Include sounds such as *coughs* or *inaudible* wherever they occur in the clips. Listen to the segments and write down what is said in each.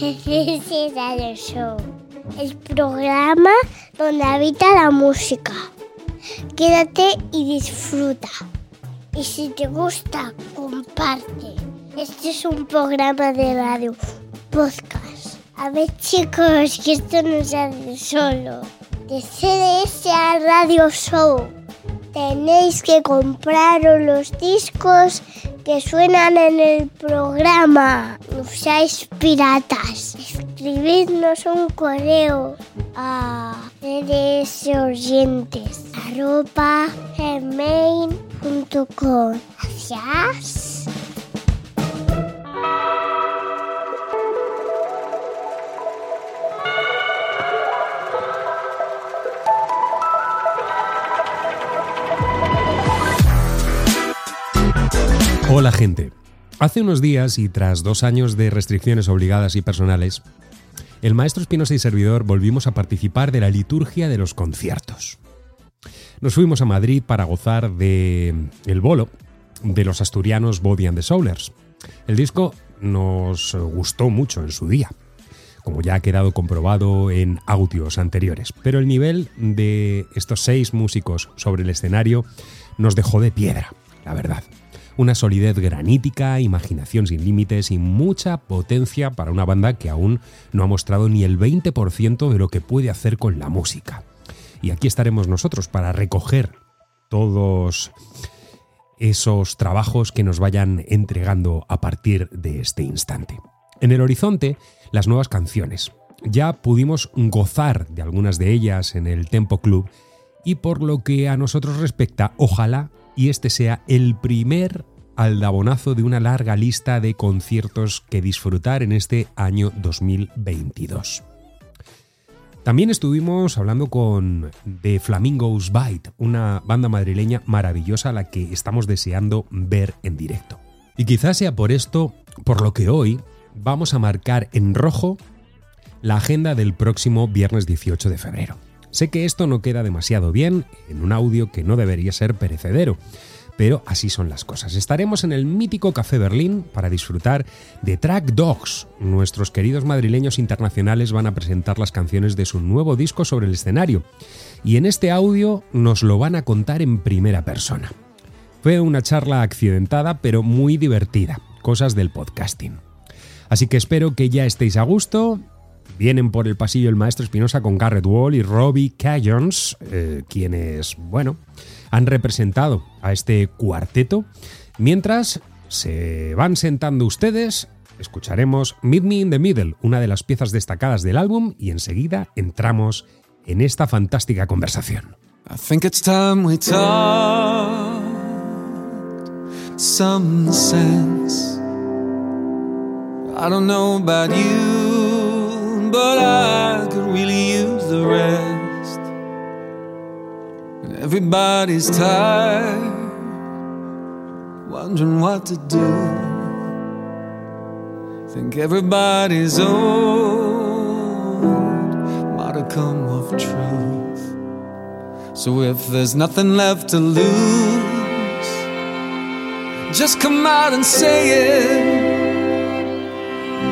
*laughs* Radio Show, el programa donde habita la música. Quédate y disfruta. Y si te gusta, comparte. Este es un programa de radio, podcast. A ver chicos, que esto no se hace solo. De CDS a Radio Show. Tenéis que compraros los discos que suenan en el programa. No piratas. Escribidnos un correo a cdsoyentes.com. Gracias. Hola gente. Hace unos días y tras dos años de restricciones obligadas y personales, el maestro Espinosa y servidor volvimos a participar de la liturgia de los conciertos. Nos fuimos a Madrid para gozar de el bolo de los asturianos Body and the Soulers. El disco nos gustó mucho en su día, como ya ha quedado comprobado en audios anteriores, pero el nivel de estos seis músicos sobre el escenario nos dejó de piedra, la verdad una solidez granítica, imaginación sin límites y mucha potencia para una banda que aún no ha mostrado ni el 20% de lo que puede hacer con la música. Y aquí estaremos nosotros para recoger todos esos trabajos que nos vayan entregando a partir de este instante. En el horizonte, las nuevas canciones. Ya pudimos gozar de algunas de ellas en el Tempo Club y por lo que a nosotros respecta, ojalá y este sea el primer aldabonazo de una larga lista de conciertos que disfrutar en este año 2022. También estuvimos hablando con The Flamingos Bite, una banda madrileña maravillosa a la que estamos deseando ver en directo. Y quizás sea por esto por lo que hoy vamos a marcar en rojo la agenda del próximo viernes 18 de febrero. Sé que esto no queda demasiado bien en un audio que no debería ser perecedero, pero así son las cosas. Estaremos en el mítico Café Berlín para disfrutar de Track Dogs. Nuestros queridos madrileños internacionales van a presentar las canciones de su nuevo disco sobre el escenario y en este audio nos lo van a contar en primera persona. Fue una charla accidentada pero muy divertida, cosas del podcasting. Así que espero que ya estéis a gusto. Vienen por el pasillo el maestro Espinosa con Garrett Wall y Robbie Cajons, eh, quienes, bueno, han representado a este cuarteto. Mientras se van sentando ustedes, escucharemos Meet Me in the Middle, una de las piezas destacadas del álbum, y enseguida entramos en esta fantástica conversación. I think it's time we some sense. I don't know about you, but I could really use the rest. Everybody's tired, wondering what to do. Think everybody's old, come of truth. So if there's nothing left to lose, just come out and say it.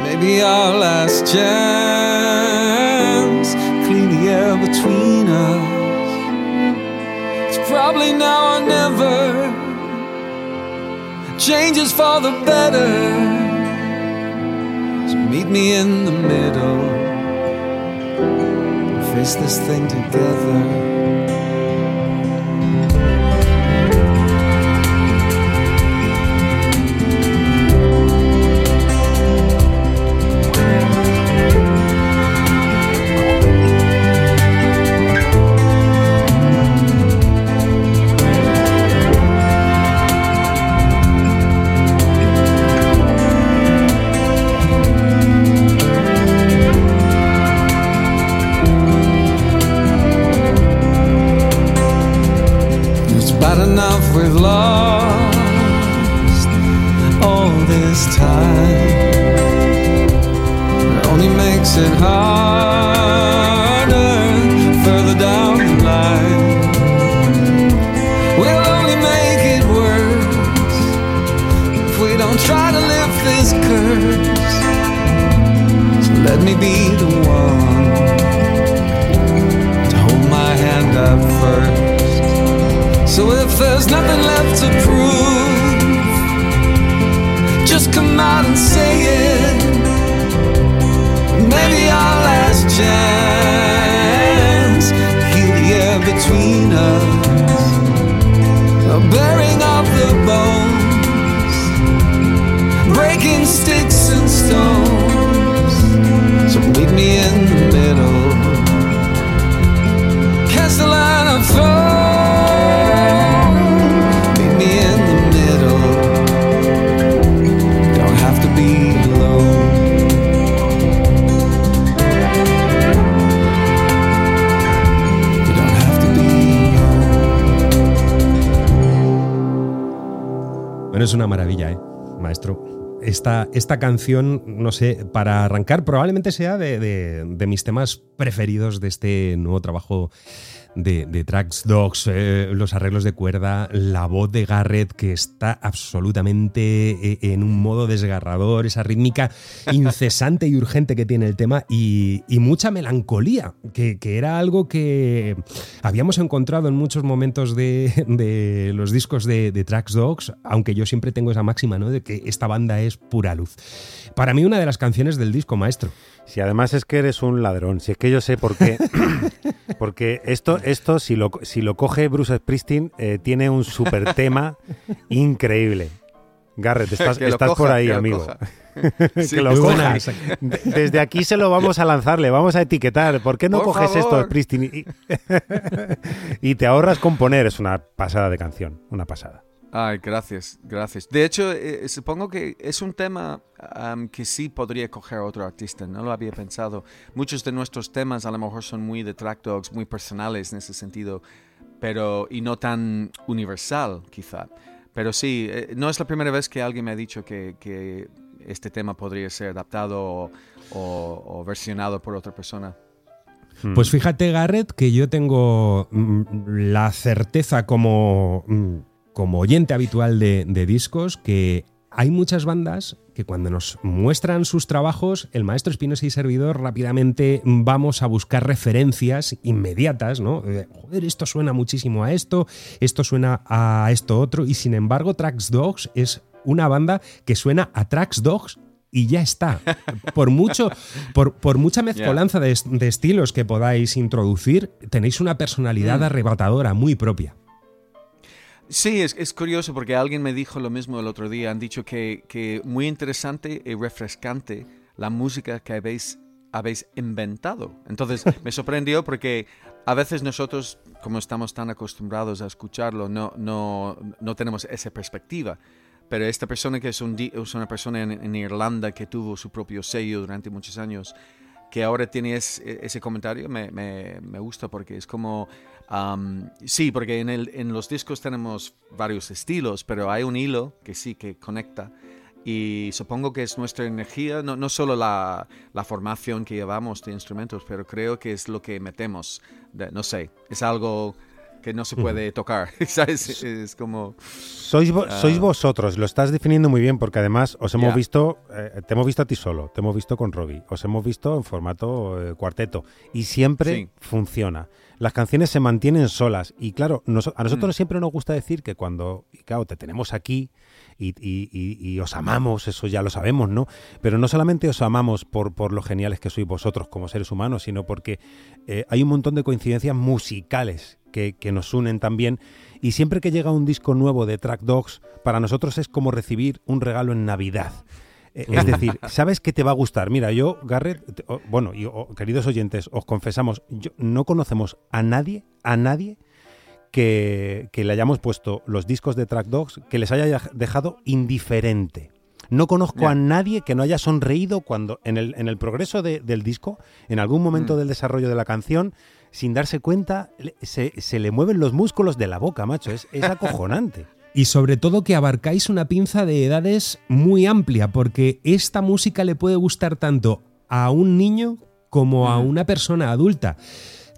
Maybe our last chance, clean the air between probably now or never. Changes for the better. So meet me in the middle. and Face this thing together. Lost all this time. It only makes it harder further down the line. We'll only make it worse if we don't try to lift this curse. So let me be the one to hold my hand up first. So if there's nothing left to prove, just come out and say it. Maybe our last chance. Heal the air between us. Bearing of the bones. Breaking sticks and stones. So meet me es una maravilla, ¿eh? Maestro. Esta, esta canción, no sé, para arrancar, probablemente sea de, de- de mis temas preferidos de este nuevo trabajo de, de Tracks Dogs, eh, los arreglos de cuerda, la voz de Garrett que está absolutamente eh, en un modo desgarrador, esa rítmica incesante y urgente que tiene el tema y, y mucha melancolía, que, que era algo que habíamos encontrado en muchos momentos de, de los discos de, de Tracks Dogs, aunque yo siempre tengo esa máxima, ¿no? De que esta banda es pura luz. Para mí, una de las canciones del disco, maestro. Si además es que eres un ladrón, si es que yo sé por qué. *coughs* Porque esto, esto si, lo, si lo coge Bruce Springsteen, eh, tiene un super tema *laughs* increíble. Garrett, estás, coja, por ahí, que amigo. *laughs* que lo coja. Desde aquí se lo vamos a lanzar, le vamos a etiquetar. ¿Por qué no Por coges esto. Springsteen? Y, *laughs* y te ahorras componer. Es una pasada de canción, una pasada. Ay, gracias, gracias. De hecho, eh, supongo que es un tema am, que sí podría coger otro artista, no lo había pensado. Muchos de nuestros temas a lo mejor son muy de track dogs, muy personales en ese sentido, pero y no tan universal quizá. Pero sí, eh, no es la primera vez que alguien me ha dicho que, que este tema podría ser adaptado o, o- o versionado por otra persona. Hmm. Pues fíjate, Garrett, que yo tengo mm, la certeza como, mm, como oyente habitual de, de discos que hay muchas bandas que cuando nos muestran sus trabajos, el maestro Espinosa y servidor rápidamente vamos a buscar referencias inmediatas, ¿no? Eh, Joder, esto suena muchísimo a esto, esto suena a esto otro, y sin embargo, Tracks Dogs es una banda que suena a Tracks Dogs y ya está. Por mucho, por, por mucha mezcolanza de, de estilos que podáis introducir, tenéis una personalidad Mm. arrebatadora muy propia. Sí, es, es curioso porque alguien me dijo lo mismo el otro día. Han dicho que, que muy interesante y refrescante la música que habéis, habéis inventado. Entonces *laughs* me sorprendió porque a veces nosotros, como estamos tan acostumbrados a escucharlo, no, no, no tenemos esa perspectiva. Pero esta persona que es, un es una persona en, en Irlanda que tuvo su propio sello durante muchos años, que ahora tiene es- ese comentario, me, me- me gusta porque es como... am, sí, porque en, el, en los discos tenemos varios estilos, pero hay un hilo que sí que conecta. Y supongo que es nuestra energía, no, no solo la, la formación que llevamos de instrumentos, pero creo que es lo que metemos. de- no sé, es algo que no se puede tocar. *laughs* ¿sabes? Es como... Sois, vo- Ah. sois vosotros, lo estás definiendo muy bien porque además os hemos Ya. visto, eh, te hemos visto a ti solo, te hemos visto con Robbie, os hemos visto en formato eh, cuarteto y siempre Sí. funciona. Las canciones se mantienen solas y claro, nos- a nosotros Mm. siempre nos gusta decir que cuando, y claro, te tenemos aquí y, y- y- y os amamos, eso ya lo sabemos, ¿no? Pero no solamente os amamos por, por lo geniales que sois vosotros como seres humanos, sino porque eh, hay un montón de coincidencias musicales que, que nos unen también. Y siempre que llega un disco nuevo de Track Dogs, para nosotros es como recibir un regalo en Navidad. Eh, Es decir, sabes que te va a gustar. Mira, yo, Garrett, bueno, y, queridos oyentes, os confesamos, yo, no conocemos a nadie, a nadie que, que le hayamos puesto los discos de Track Dogs que les haya dejado indiferente. No conozco a nadie que no haya sonreído cuando en el, en el progreso de- del disco, en algún momento Mm. del desarrollo de la canción, sin darse cuenta, se, se le mueven los músculos de la boca, macho. Es, es acojonante. Y sobre todo que abarcáis una pinza de edades muy amplia, porque esta música le puede gustar tanto a un niño como a una persona adulta.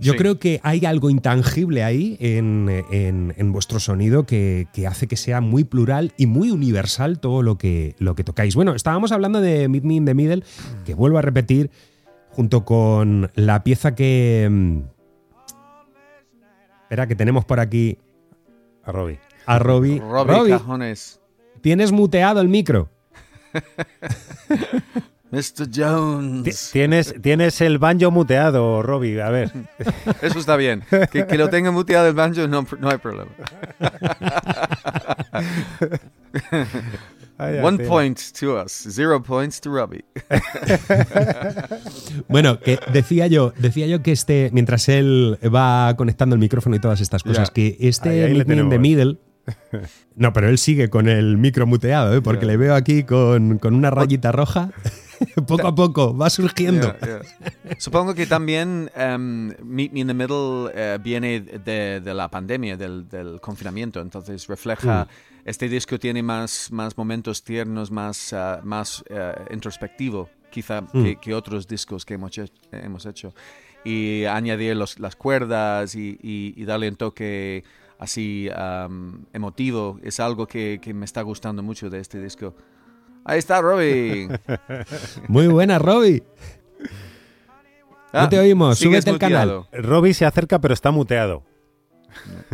Yo Sí. creo que hay algo intangible ahí en, en- en vuestro sonido que, que hace que sea muy plural y muy universal todo lo que, lo que tocáis. Bueno, estábamos hablando de Meet Me in the Middle, que vuelvo a repetir, junto con la pieza que... mm, Espera, que tenemos por aquí A Robbie. A Robbie. Robbie Robbie, Cajones. tienes muteado el micro. *laughs* Mr. Jones. Tienes, tienes el banjo muteado, Robbie. A ver. *laughs* Eso está bien. Que, que lo tenga muteado el banjo no, no hay problema. *laughs* One point to us, zero points to Robbie. Bueno, que decía yo, decía yo que este, mientras él va conectando el micrófono y todas estas cosas, que este Ahí, tenemos. Middle. No, pero él sigue con el micro muteado, ¿eh? porque le veo aquí con, con una rayita roja. *laughs* poco a poco, va surgiendo. Yeah, yeah. Supongo que también um, Meet Me in the Middle eh, viene de, de la pandemia, del, del confinamiento, entonces refleja, este disco tiene más, más momentos tiernos, más, ah, más eh, introspectivo quizá que, que otros discos que hemos, he- hemos hecho. Y añadir los- las cuerdas y, y- y darle un toque así um, emotivo es algo que, que me está gustando mucho de este disco. Ahí está, Robbie. *laughs* Muy buena, Robbie. No te oímos, Ah, sigues súbete al canal. Robbie se acerca, pero está muteado.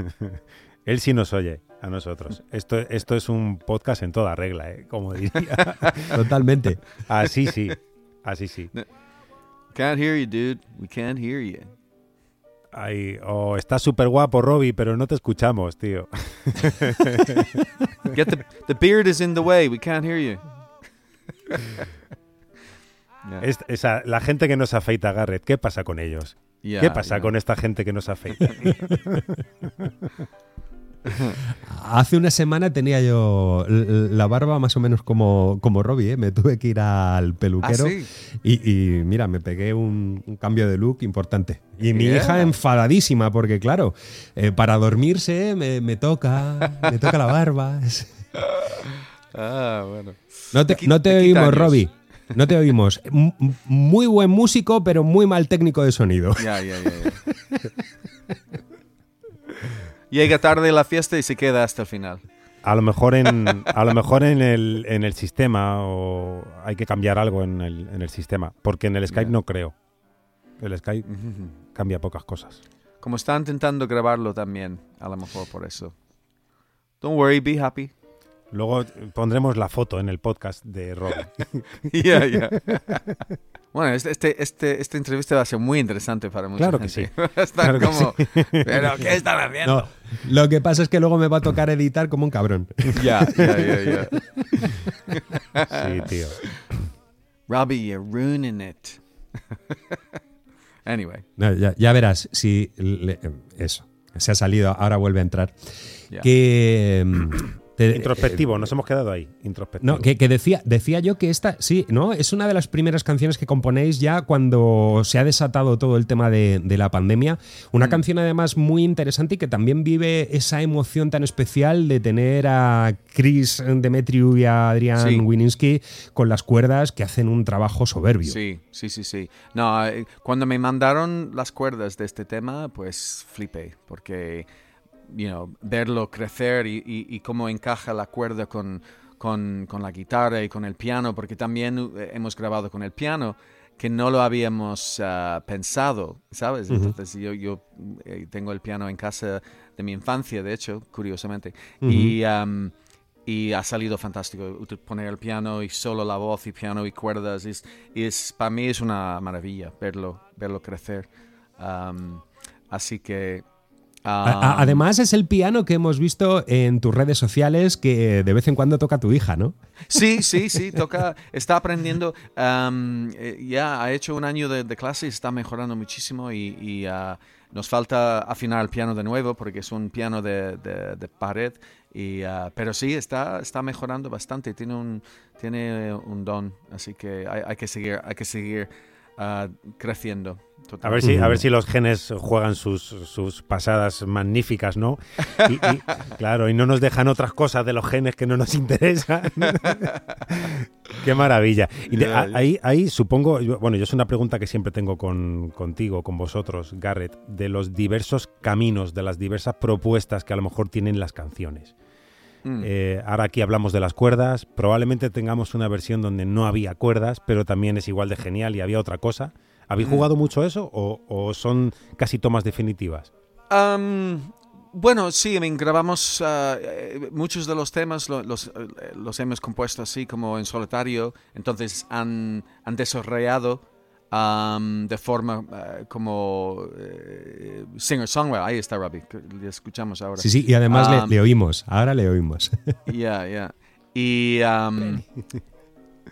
*laughs* Él sí nos oye a nosotros. Esto, esto es un podcast en toda regla, ¿eh? como diría. *laughs* Totalmente. Así sí. Así sí. Can't hear you, dude. We can't hear you. Ay, oh, está súper guapo, Robbie, pero no te escuchamos, tío. *laughs* Get the the beard is in the way. We can't hear you. Yeah. *laughs* Es- esa, la gente que nos afeita, Garrett, ¿qué pasa con ellos? Yeah, ¿Qué pasa yeah. con esta gente que nos afeita? *laughs* *laughs* Hace una semana tenía yo la barba más o menos como, como Robbie, ¿eh? me tuve que ir al peluquero Ah, sí? y, y mira, me pegué un, un cambio de look importante. Y mi hija enfadadísima porque claro, eh, para dormirse me, me toca, me toca la barba. *laughs* Ah, bueno. No te, no oímos. Robbie. No te oímos. *laughs* M- muy buen músico, pero muy mal técnico de sonido. Ya, ya, ya. ya. Llega tarde la fiesta y se queda hasta el final. A lo mejor en, a lo mejor en, el, en el sistema o hay que cambiar algo en el, en el sistema, porque en el Skype no creo. El Skype cambia pocas cosas. Como está intentando grabarlo también, a lo mejor por eso. Don't worry, be happy. Luego pondremos la foto en el podcast de Robbie. *laughs* Ya, ya. Bueno, este, este, este, esta entrevista va a ser muy interesante para mucha Claro que sí. *laughs* Están Claro que como, ¿pero qué están haciendo? No, lo que pasa es que luego me va a tocar editar como un cabrón. *laughs* Ya, ya, ya, ya. Sí, tío. Robbie, you're ruining it. *laughs* anyway, No, ya, ya verás si le- eso se ha salido, ahora vuelve a entrar. Que mm, te- Introspectivo, nos hemos quedado ahí. Introspectivo. No, que, que decía, decía yo que esta, sí, ¿no? Es una de las primeras canciones que componéis ya cuando se ha desatado todo el tema de, de la pandemia. Una canción además muy interesante y que también vive esa emoción tan especial de tener a Chris Demetriou y a Adrian Sí. Wininski con las cuerdas que hacen un trabajo soberbio. Sí, sí, sí, sí. No, eh, cuando me mandaron las cuerdas de este tema, pues flipé, porque, you know, verlo crecer y, y- y cómo encaja la cuerda con, con, con la guitarra y con el piano, porque también eh, hemos grabado con el piano, que no lo habíamos ah, pensado, ¿sabes? Entonces yo, yo eh, tengo el piano en casa de mi infancia, de hecho, curiosamente, y... ha salido fantástico poner el piano y solo la voz y piano y cuerdas es, es para mí es una maravilla verlo verlo crecer así que A- a- am, Además es el piano que hemos visto en tus redes sociales que de vez en cuando toca tu hija, ¿no? sí *laughs* sí sí toca está aprendiendo eh, ya ha hecho un año de, de clase y está mejorando muchísimo y, y, ah, nos falta afinar el piano de nuevo porque es un piano de, de- de pared y ah, pero sí está está mejorando bastante tiene un tiene un don así que hay, hay que seguir hay que seguir creciendo A ver, si, a ver si los genes juegan sus, sus pasadas magníficas, ¿no? Y, y, *laughs* claro, y no nos dejan otras cosas de los genes que no nos interesan. *laughs* Qué maravilla. Y de- a- ahí, ahí supongo, bueno, yo es una pregunta que siempre tengo con, contigo, con vosotros, Garrett, de los diversos caminos, de las diversas propuestas que a lo mejor tienen las canciones. Mm. Eh, ahora aquí hablamos de las cuerdas. Probablemente tengamos una versión donde no había cuerdas, pero también es igual de genial y había otra cosa. ¿Habéis Mm. jugado mucho eso o, o son casi tomas definitivas? Bueno, sí, grabamos ah, eh, muchos de los temas, los, eh, los hemos compuesto así como en solitario, entonces han, han desarrollado am, de forma ah, como eh, singer-songwriter. Ahí está Robbie, le escuchamos ahora. Sí, sí, y además le- Um, le, oímos, ahora le oímos. *laughs* Ya, ya. Y, am,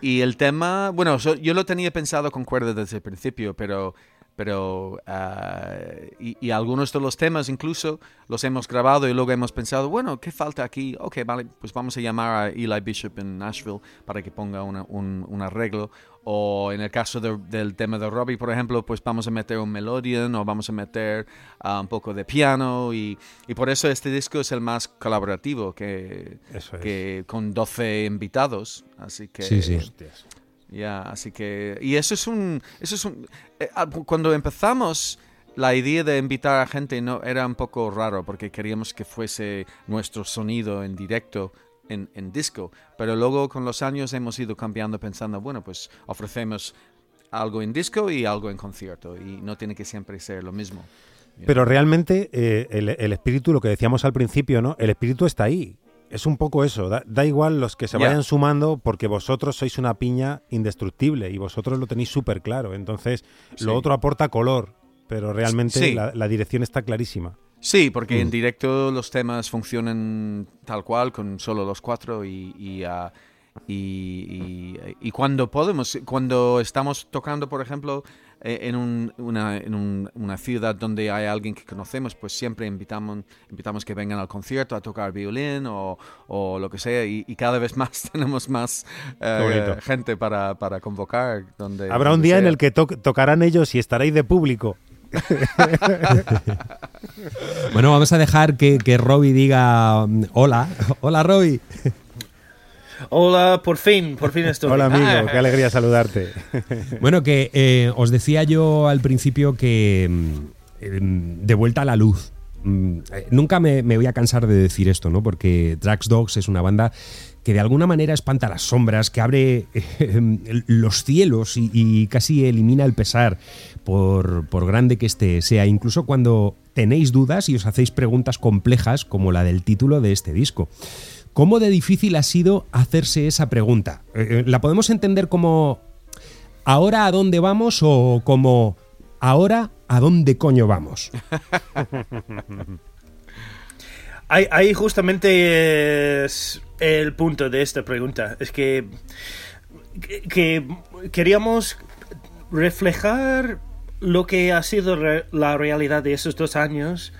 y el tema, bueno, so- yo lo tenía pensado con cuerda desde el principio, pero, pero ah, y, y algunos de los temas incluso los hemos grabado y luego hemos pensado, bueno, ¿qué falta aquí? Ok, vale, pues vamos a llamar a Eli Bishop en Nashville para que ponga una- un, un arreglo. O en el caso de- del tema de Robbie, por ejemplo, pues vamos a meter un melodion o vamos a meter ah, un poco de piano y, y por eso este disco es el más colaborativo que, Eso es. que con 12 invitados, así que Sí, sí. Ya, así que y eso es un eso es un eh, ah, cuando empezamos la idea de invitar a gente no era un poco raro porque queríamos que fuese nuestro sonido en directo en, en disco, pero luego con los años hemos ido cambiando pensando, bueno, pues ofrecemos algo en disco y algo en concierto y no tiene que siempre ser lo mismo. Pero realmente eh, el, el espíritu, lo que decíamos al principio, ¿no? El espíritu está ahí. Es un poco eso. Da, da igual los que se Ya. vayan sumando porque vosotros sois una piña indestructible y vosotros lo tenéis súper claro. Entonces, Sí. lo otro aporta color, pero realmente Sí. la, la dirección está clarísima. Sí, porque Mm. en directo los temas funcionan tal cual, con solo los cuatro y, y, ah, y- y- y cuando podemos, cuando estamos tocando, por ejemplo, eh, en, un- una, en un- una ciudad donde hay alguien que conocemos, pues siempre invitamos, invitamos que vengan al concierto a tocar violín o, o lo que sea y, y cada vez *laughs* más tenemos más eh, gente para, para convocar. Donde, Habrá un día en el que to- tocarán ellos y estaréis de público. *laughs* Bueno, vamos a dejar que, que Robbie diga mm, hola. *laughs* Hola, Robbie. Hola, por fin, por fin estoy. Hola amigo, Ah, qué alegría saludarte. *laughs* Bueno, que eh, os decía yo al principio que mm, em, de vuelta a la luz. Mm, eh, nunca me, me voy a cansar de decir esto, ¿no? Porque Drax Dogs es una banda que de alguna manera espanta las sombras, que abre *laughs* eh, los cielos y, y casi elimina el pesar, por, por grande que este sea, incluso cuando tenéis dudas y os hacéis preguntas complejas como la del título de este disco. ¿Cómo de difícil ha sido hacerse esa pregunta? Eh, eh, ¿La podemos entender como ¿ahora a dónde vamos o como ahora a dónde coño vamos? *laughs* Ahí, justamente es el punto de esta pregunta. Es que, que, que queríamos reflejar lo que ha sido la realidad de esos dos años,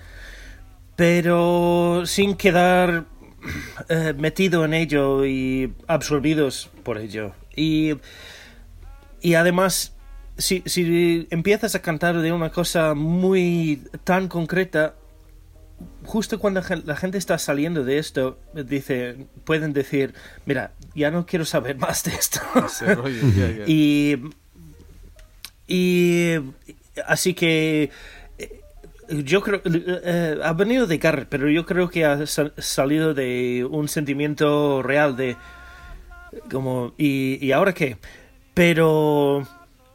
pero sin quedar *clears throat* eh, metido en ello y absorbidos por ello. Y, y además, si, si empiezas a cantar de una cosa muy tan concreta, justo cuando la gente está saliendo de esto, dice, pueden decir, mira, ya no quiero saber más de esto. *laughs* *laughs* Y, y así que yo creo, eh, ha venido de Garrett, pero yo creo que ha sa- salido de un sentimiento real de como, ¿y, y ahora qué? Pero,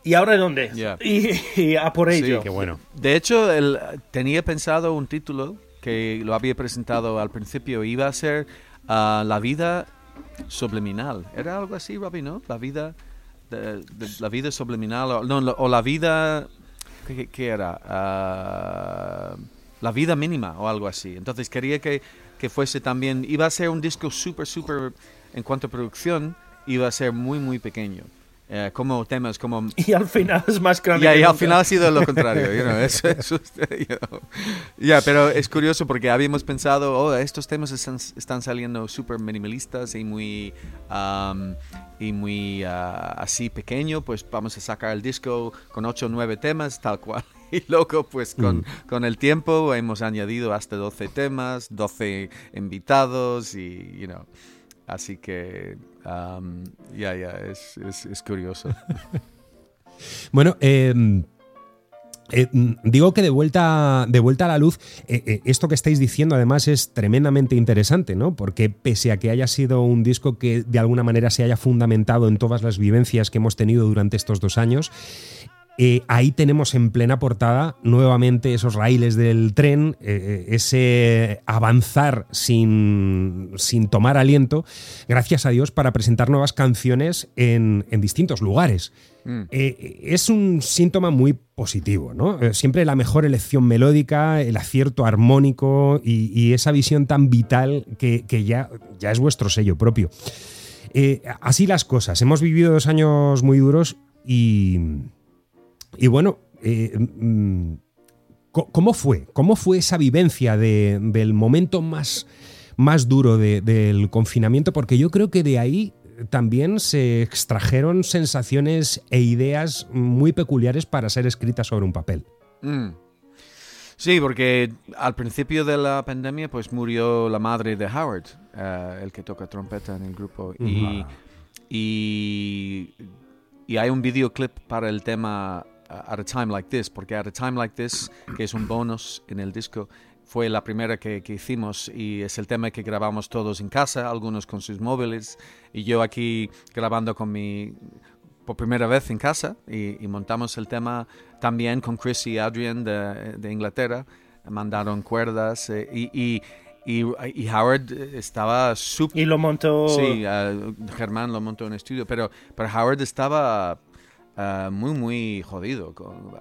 ¿y ahora dónde? Y, y a por Sí, ello. Qué bueno. De hecho, el- tenía pensado un título que lo había presentado al principio. Iba a ser ah, La vida subliminal. ¿Era algo así, Robbie, no? La vida, de- de- la vida subliminal. O, no, lo- o la vida... ¿Qué, era? Ah, la vida mínima o algo así. Entonces quería que, que fuese también... Iba a ser un disco súper, súper... En cuanto a producción, iba a ser muy, muy pequeño. Eh, como temas como *laughs* Y al final es más grande. que y al final ha sido lo contrario, you know, eso- *laughs* eso es, you know. Ya, pero es curioso porque habíamos pensado, oh, estos temas están, están saliendo súper minimalistas y muy, um, y muy ah, así pequeño, pues vamos a sacar el disco con 8 o 9 temas, tal cual. *laughs* Y luego, pues con, con el tiempo hemos añadido hasta 12 temas, 12 invitados y, you know, así que, ya, ya, es, es, curioso. *laughs* Bueno, eh, eh, digo que de vuelta, de vuelta a la luz, eh, eh, esto que estáis diciendo además es tremendamente interesante, ¿no? Porque pese a que haya sido un disco que de alguna manera se haya fundamentado en todas las vivencias que hemos tenido durante estos dos años, Eh, ahí tenemos en plena portada nuevamente esos raíles del tren, eh, ese avanzar sin, sin, tomar aliento, gracias a Dios, para presentar nuevas canciones en, en distintos lugares. Mm. Eh, es un síntoma muy positivo, ¿no? siempre la mejor elección melódica, el acierto armónico y, y esa visión tan vital que, que ya, ya, es vuestro sello propio. así las cosas. Hemos vivido dos años muy duros y y bueno, eh, mm, ¿cómo fue? ¿Cómo fue esa vivencia del momento más, más duro del confinamiento? Porque yo creo que de ahí también se extrajeron sensaciones e ideas muy peculiares para ser escritas sobre un papel. Mm. Sí, porque al principio de la pandemia pues murió la madre de Howard, eh, el que toca trompeta en el grupo. y, y, y, hay un videoclip para el tema at a Time Like This, porque At a Time Like This, que es un bonus en el disco, fue la primera que, que, hicimos y es el tema que grabamos todos en casa, algunos con sus móviles y yo aquí grabando con mi por primera vez en casa y, montamos el tema también con Chris y Adrian de, de Inglaterra, mandaron cuerdas eh, y, y y, y, Howard estaba súper... Y lo montó... Sí, uh, Germán lo montó en estudio, pero, pero Howard estaba Ah, muy, muy jodido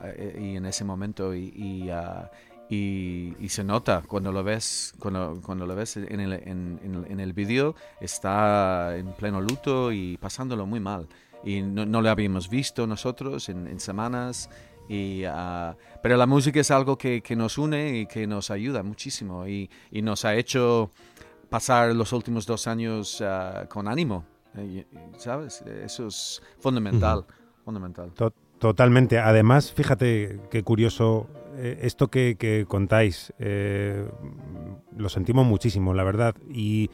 eh, y en ese momento ah, y, y, se nota cuando lo ves, cuando, cuando lo ves en el, en, en el vídeo, está en pleno luto y pasándolo muy mal. Y no, no lo habíamos visto nosotros en, semanas. Y, uh, pero la música es algo que, nos une y que nos ayuda muchísimo y, y nos ha hecho pasar los últimos dos años con ánimo, eh, ¿sabes? Eso es fundamental fundamental. totalmente. Además, fíjate qué curioso eh, esto que, contáis. Eh, lo sentimos muchísimo, la verdad. Y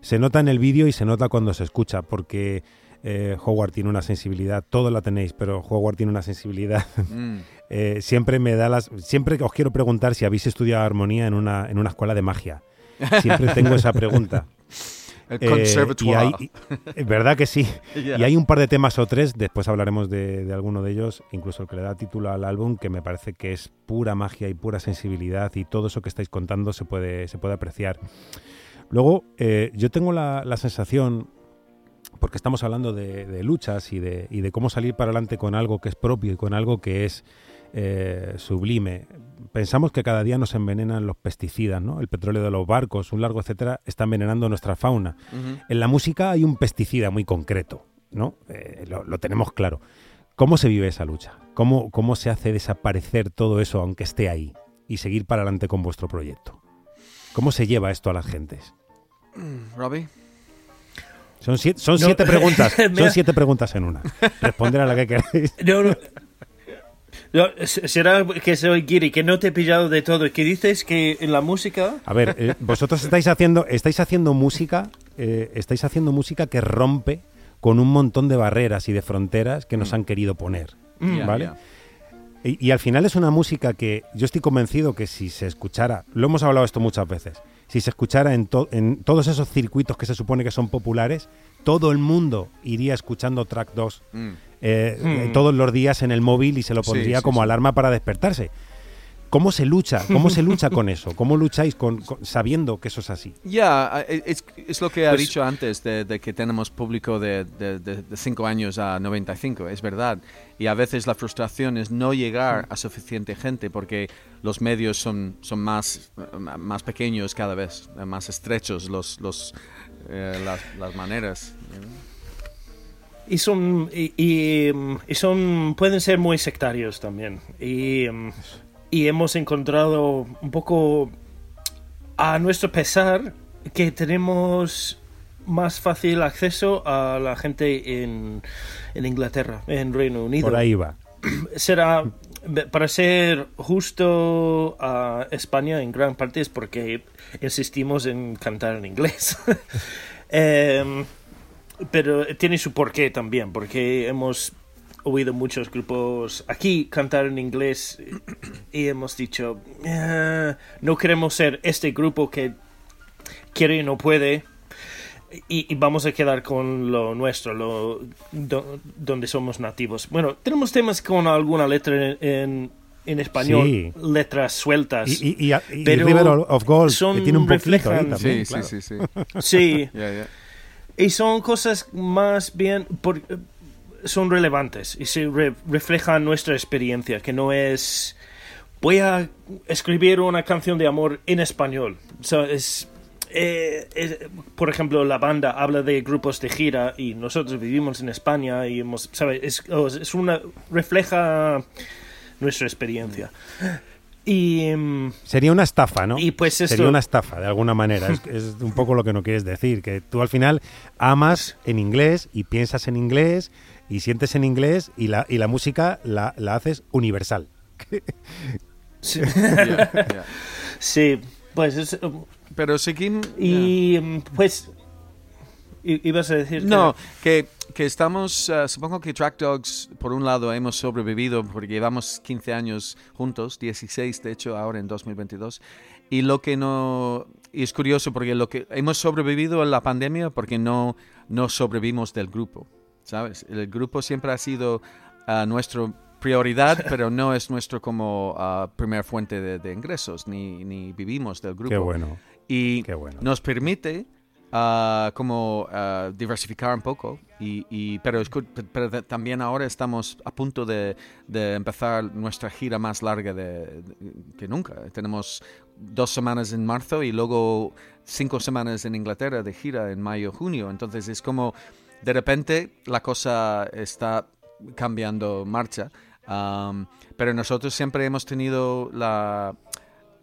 se nota en el vídeo y se nota cuando se escucha, porque eh, Howard tiene una sensibilidad, todo la tenéis, pero Howard tiene una sensibilidad. *laughs* Mm. siempre me da las. Siempre os quiero preguntar si habéis estudiado armonía en una, en una escuela de magia. Siempre tengo esa pregunta. *laughs* El conservatoire. Eh, ¿Verdad que sí? *laughs* Y hay un par de temas o tres, después hablaremos de, alguno de ellos, incluso el que le da título al álbum, que me parece que es pura magia y pura sensibilidad y todo eso que estáis contando se puede, se puede apreciar. Luego, eh, yo tengo la, sensación, porque estamos hablando de, luchas y de, y de cómo salir para adelante con algo que es propio y con algo que es eh, sublime. Pensamos que cada día nos envenenan los pesticidas, ¿no? El petróleo de los barcos, un largo etcétera, está envenenando nuestra fauna. En la música hay un pesticida muy concreto, ¿no? Eh, lo, tenemos claro. ¿Cómo se vive esa lucha? ¿Cómo, ¿Cómo se hace desaparecer todo eso aunque esté ahí y seguir para adelante con vuestro proyecto? ¿Cómo se lleva esto a las gentes? Robbie. Son siete, son siete preguntas. *laughs* Son siete preguntas en una. Responder a la que queráis. No, no. ¿Será que soy Giri, que no te he pillado de todo? ¿Que dices que en la música...? A ver, eh, vosotros estáis haciendo, estáis haciendo música, eh, estáis haciendo música que rompe con un montón de barreras y de fronteras que nos mm. han querido poner, mm. ¿vale? Y, al final es una música que yo estoy convencido que si se escuchara, lo hemos hablado esto muchas veces, si se escuchara en, en todos esos circuitos que se supone que son populares, todo el mundo iría escuchando track 2 eh, hmm. todos los días en el móvil y se lo pondría como alarma para despertarse. ¿Cómo se lucha? ¿Cómo se lucha con eso? ¿Cómo lucháis con, sabiendo que eso es así? Ya, eh, es, lo que ha pues dicho antes de, que tenemos público de, 5 años a 95, es verdad. Y a veces la frustración es no llegar a suficiente gente porque los medios son, son más, más pequeños cada vez, más estrechos los, los, eh, las, las, maneras y son y, son pueden ser muy sectarios también y, y hemos encontrado un poco a nuestro pesar que tenemos más fácil acceso a la gente en, en Inglaterra, en Reino Unido. Por ahí va. *clears throat* Será, para ser justo a España en gran parte es porque insistimos en cantar en inglés. *laughs* eh, pero tiene su porqué también, porque hemos oído muchos grupos aquí cantar en inglés y hemos dicho, ah, no queremos ser este grupo que quiere y no puede. y, y vamos a quedar con lo nuestro, lo, do- donde somos nativos. Bueno, tenemos temas con alguna letra en, en, en español, Sí. letras sueltas. Y, y, y, y Pero River of Gold, son- que tiene un reflejan- también. Sí, claro. sí, sí, sí. Sí, *laughs* Ya, ya. y son cosas más bien, por- son relevantes y se re- reflejan nuestra experiencia, que no es, voy a escribir una canción de amor en español. Es, eh, es- por ejemplo, la banda habla de grupos de gira y nosotros vivimos en España y hemos, ¿sabes? Es, es una, refleja nuestra experiencia. Y... mm, Sería una estafa, ¿no? Y pues esto- Sería una estafa, de alguna manera. Es, *laughs* es un poco lo que no quieres decir, que tú al final amas en inglés y piensas en inglés y sientes en inglés y la, y la música la, la haces universal. sí, *laughs* Ya, ya. sí, pues es, Pero seguimos... Y mm, pues i- ibas a decir que- No, que, que estamos, eh, supongo que Track Dogs, por un lado, hemos sobrevivido porque llevamos 15 años juntos, 16 de hecho, ahora en 2022. Y lo que no. Y es curioso porque lo que hemos sobrevivido a la pandemia porque no, no sobrevivimos del grupo, ¿sabes? El grupo siempre ha sido ah, nuestra prioridad, pero no es nuestro como primera fuente de, de ingresos, ni, ni vivimos del grupo Qué bueno. y Qué bueno. nos permite ah, como diversificar un poco y, y- pero, pero también ahora estamos a punto de, de empezar nuestra gira más larga de- que nunca tenemos dos semanas en marzo y luego cinco semanas en Inglaterra de gira en mayo junio entonces es como de repente la cosa está cambiando marcha pero nosotros siempre hemos tenido la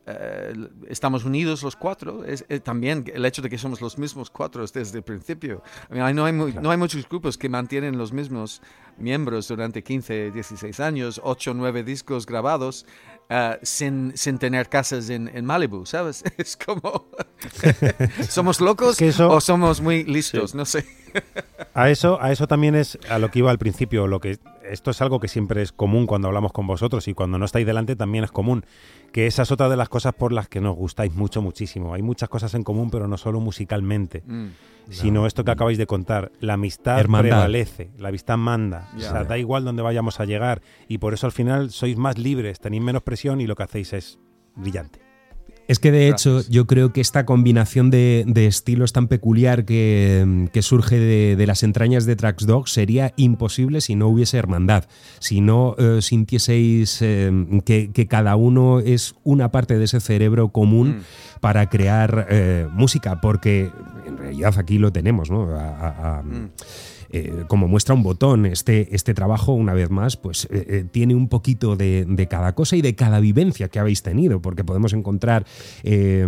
eh, estamos unidos los cuatro. Es, eh, también el hecho de que somos los mismos cuatro desde el principio. I mean, no, hay mu- no hay muchos grupos que mantienen los mismos miembros durante 15, 16 años, 8, 9 discos grabados. Eh, sin, sin tener casas en, en Malibu, ¿sabes? *laughs* Es como... *laughs* ¿Somos locos Es que eso- o somos muy listos? No sé. A eso, a eso también es a lo que iba al principio. Lo que esto es algo que siempre es común cuando hablamos con vosotros y cuando no estáis delante también es común. Que esa es otra de las cosas por las que nos gustáis mucho, muchísimo. Hay muchas cosas en común, pero no solo musicalmente, Mm. sino esto que acabáis de contar. La amistad Hermandad. prevalece, la amistad manda. Ya. O sea, da igual dónde vayamos a llegar y por eso al final sois más libres, tenéis menos presión y lo que hacéis es brillante. Es que de hecho yo creo que esta combinación de, de estilos tan peculiar que, que surge de, de las entrañas de Trax Dog sería imposible si no hubiese hermandad, si no eh, sintieseis eh, que, que cada uno es una parte de ese cerebro común Mm. para crear eh, música, porque en realidad aquí lo tenemos, ¿no? A- a- a- Mm. Eh, como muestra un botón, este, este trabajo, una vez más, pues eh, eh, tiene un poquito de, de cada cosa y de cada vivencia que habéis tenido, porque podemos encontrar eh,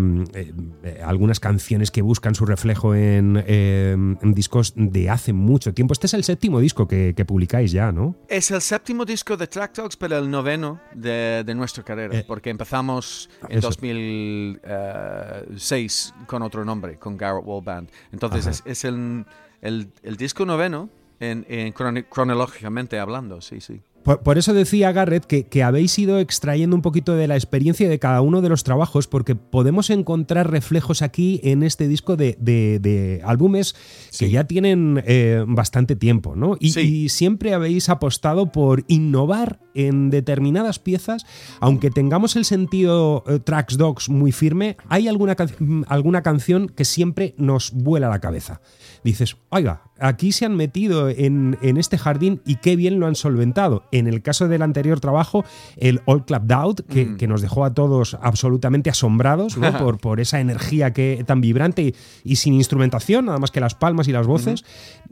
algunas canciones que buscan su reflejo en, eh, en discos de hace mucho tiempo. Este es el séptimo disco que, que publicáis ya, ¿no? Es el séptimo disco de Track Dogs, pero el noveno de, de nuestra carrera, porque empezamos en eso. 2006 con otro nombre, con Garrett Wall Band. Entonces es el, el, el disco noveno, en, en crono- cronológicamente hablando, sí, sí. Por, por eso decía Garrett que, que habéis ido extrayendo un poquito de la experiencia de cada uno de los trabajos, porque podemos encontrar reflejos aquí en este disco de, de- de álbumes que ya tienen eh, bastante tiempo, ¿no? Y, Sí. y siempre habéis apostado por innovar en determinadas piezas, aunque tengamos el sentido eh, Tracks Dogs muy firme, hay alguna, alguna canción que siempre nos vuela la cabeza. Dices, oiga, aquí se han metido en, en este jardín y qué bien lo han solventado. En el caso del anterior trabajo, el All Clapped Out, que, Mm. que nos dejó a todos absolutamente asombrados ¿no? por, por esa energía que, tan vibrante y, y sin instrumentación, nada más que las palmas y las voces.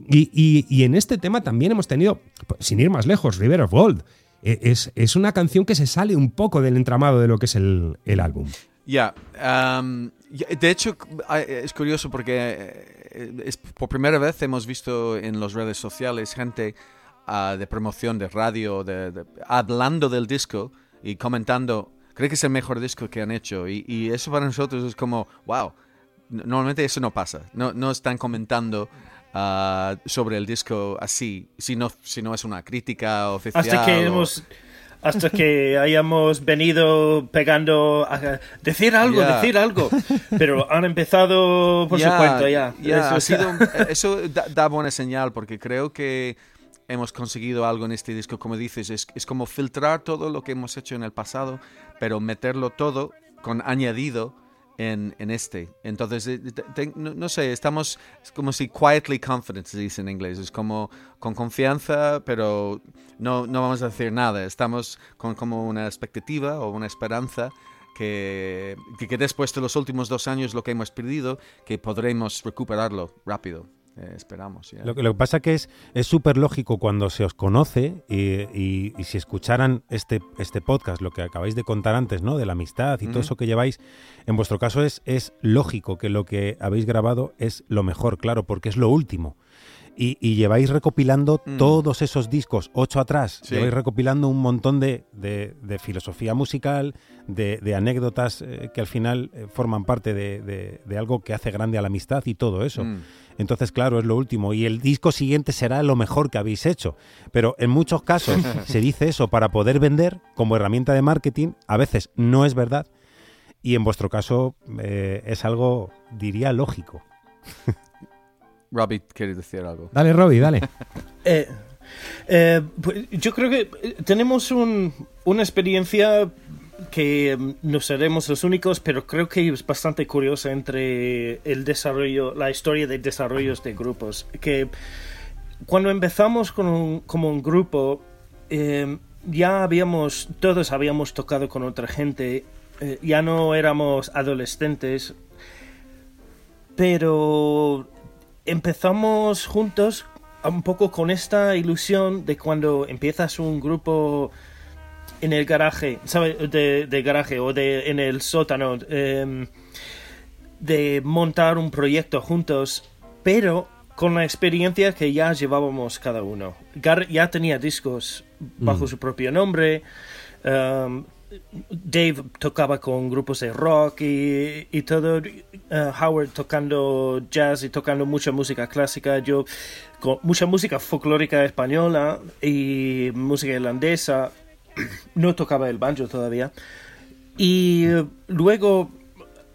y, y- y en este tema también hemos tenido, sin ir más lejos, River of Gold. E- Es, es una canción que se sale un poco del entramado de lo que es el, el álbum. Ya, am, ya, de hecho es curioso porque eh, es, por primera vez hemos visto en las redes sociales gente ah, de promoción de radio de, de- hablando del disco y comentando, creo que es el mejor disco que han hecho y, y eso para nosotros es como, wow, normalmente eso no pasa, no, no están comentando ah, sobre el disco así, si no, si no es una crítica oficial. Hasta que o- hemos hasta que *laughs* hayamos venido pegando a decir algo, decir algo. Pero han empezado por Ya, su cuenta ya. Eso ha sido *laughs* eso da, da buena señal porque creo que hemos conseguido algo en este disco, como dices, es, es como filtrar todo lo que hemos hecho en el pasado, pero meterlo todo con añadido en, en este. Entonces, eh, no, no sé, estamos es como si quietly confident, se dice en inglés, es como con confianza, pero no, no vamos a decir nada, estamos con como una expectativa o una esperanza que, que después de los últimos dos años lo que hemos perdido, que podremos recuperarlo rápido. Eh, esperamos. ya. Lo, que- lo que pasa que es es súper lógico cuando se os conoce y, y- y si escucharan este, este podcast, lo que acabáis de contar antes, ¿no? De la amistad y todo eso que lleváis, en vuestro caso es, es lógico que lo que habéis grabado es lo mejor, claro, porque es lo último. Y, y lleváis recopilando Mm. todos esos discos, ocho atrás, Sí. lleváis recopilando un montón de, de- de filosofía musical, de, de anécdotas eh, que al final eh, forman parte de algo que hace grande a la amistad y todo eso. Mm. Entonces, claro, es lo último. Y el disco siguiente será lo mejor que habéis hecho. Pero en muchos casos *laughs* se dice eso para poder vender como herramienta de marketing. A veces no es verdad. Y en vuestro caso eh, es algo, diría, lógico. *laughs* Robbie quiere decir algo. Dale, Robbie, dale. *laughs* Eh, eh, pues, yo creo que eh, tenemos un- una experiencia que mm, no seremos los únicos, pero creo que es bastante curiosa entre el desarrollo, la historia de desarrollos de grupos. Que cuando empezamos con un- como un grupo, eh, ya habíamos, todos habíamos tocado con otra gente, eh, ya no éramos adolescentes, pero empezamos juntos un poco con esta ilusión de cuando empiezas un grupo en el garaje, ¿sabes? De, de garaje o de en el sótano, em, de montar un proyecto juntos, pero con la experiencia que ya llevábamos cada uno. Gar ya tenía discos bajo su propio nombre. em, Dave tocaba con grupos de rock y, y todo. eh, Howard tocando jazz y tocando mucha música clásica. Yo con mucha música folclórica española y música irlandesa. *clears throat* No tocaba el banjo todavía. Y luego,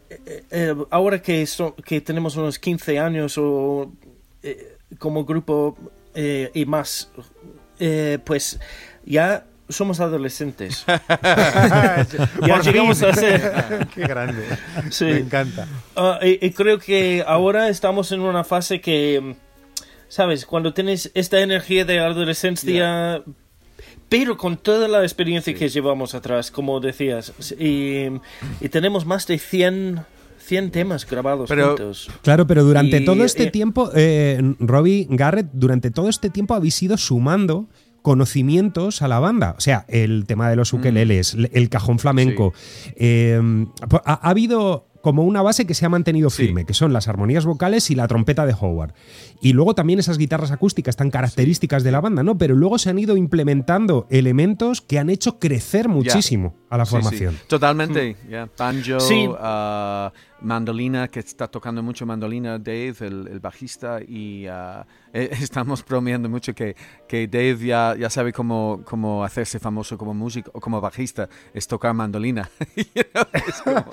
eh, eh, ahora que, que tenemos unos 15 años o como grupo y más, pues ya somos adolescentes. *laughs* ya llegamos a ser. *laughs* Qué grande. Sí. Me encanta. Ah, y, y creo que ahora estamos en una fase que, ¿sabes? Cuando tienes esta energía de adolescencia, pero con toda la experiencia que llevamos atrás, como decías, y, y tenemos más de 100, 100 temas grabados Pero- juntos. Claro, pero durante Y- todo este y- tiempo, eh, Robbie Garrett, durante todo este tiempo habéis ido sumando conocimientos a la banda. O sea, el tema de los ukeleles, le- el cajón flamenco. eh, ha, ha habido como una base que se ha mantenido Sí. firme, que son las armonías vocales y la trompeta de Howard. Y luego también esas guitarras acústicas tan características de la banda, ¿no? Pero luego se han ido implementando elementos que han hecho crecer muchísimo a la Sí, sí. formación. Totalmente, ya. Banjo, Sí. Mandolina, que está tocando mucho mandolina Dave, el, el bajista, y *laughs* eh, estamos bromeando mucho que, que Dave ya, ya sabe cómo, cómo hacerse famoso como músico o como bajista, es tocar mandolina. *laughs* You know, es como-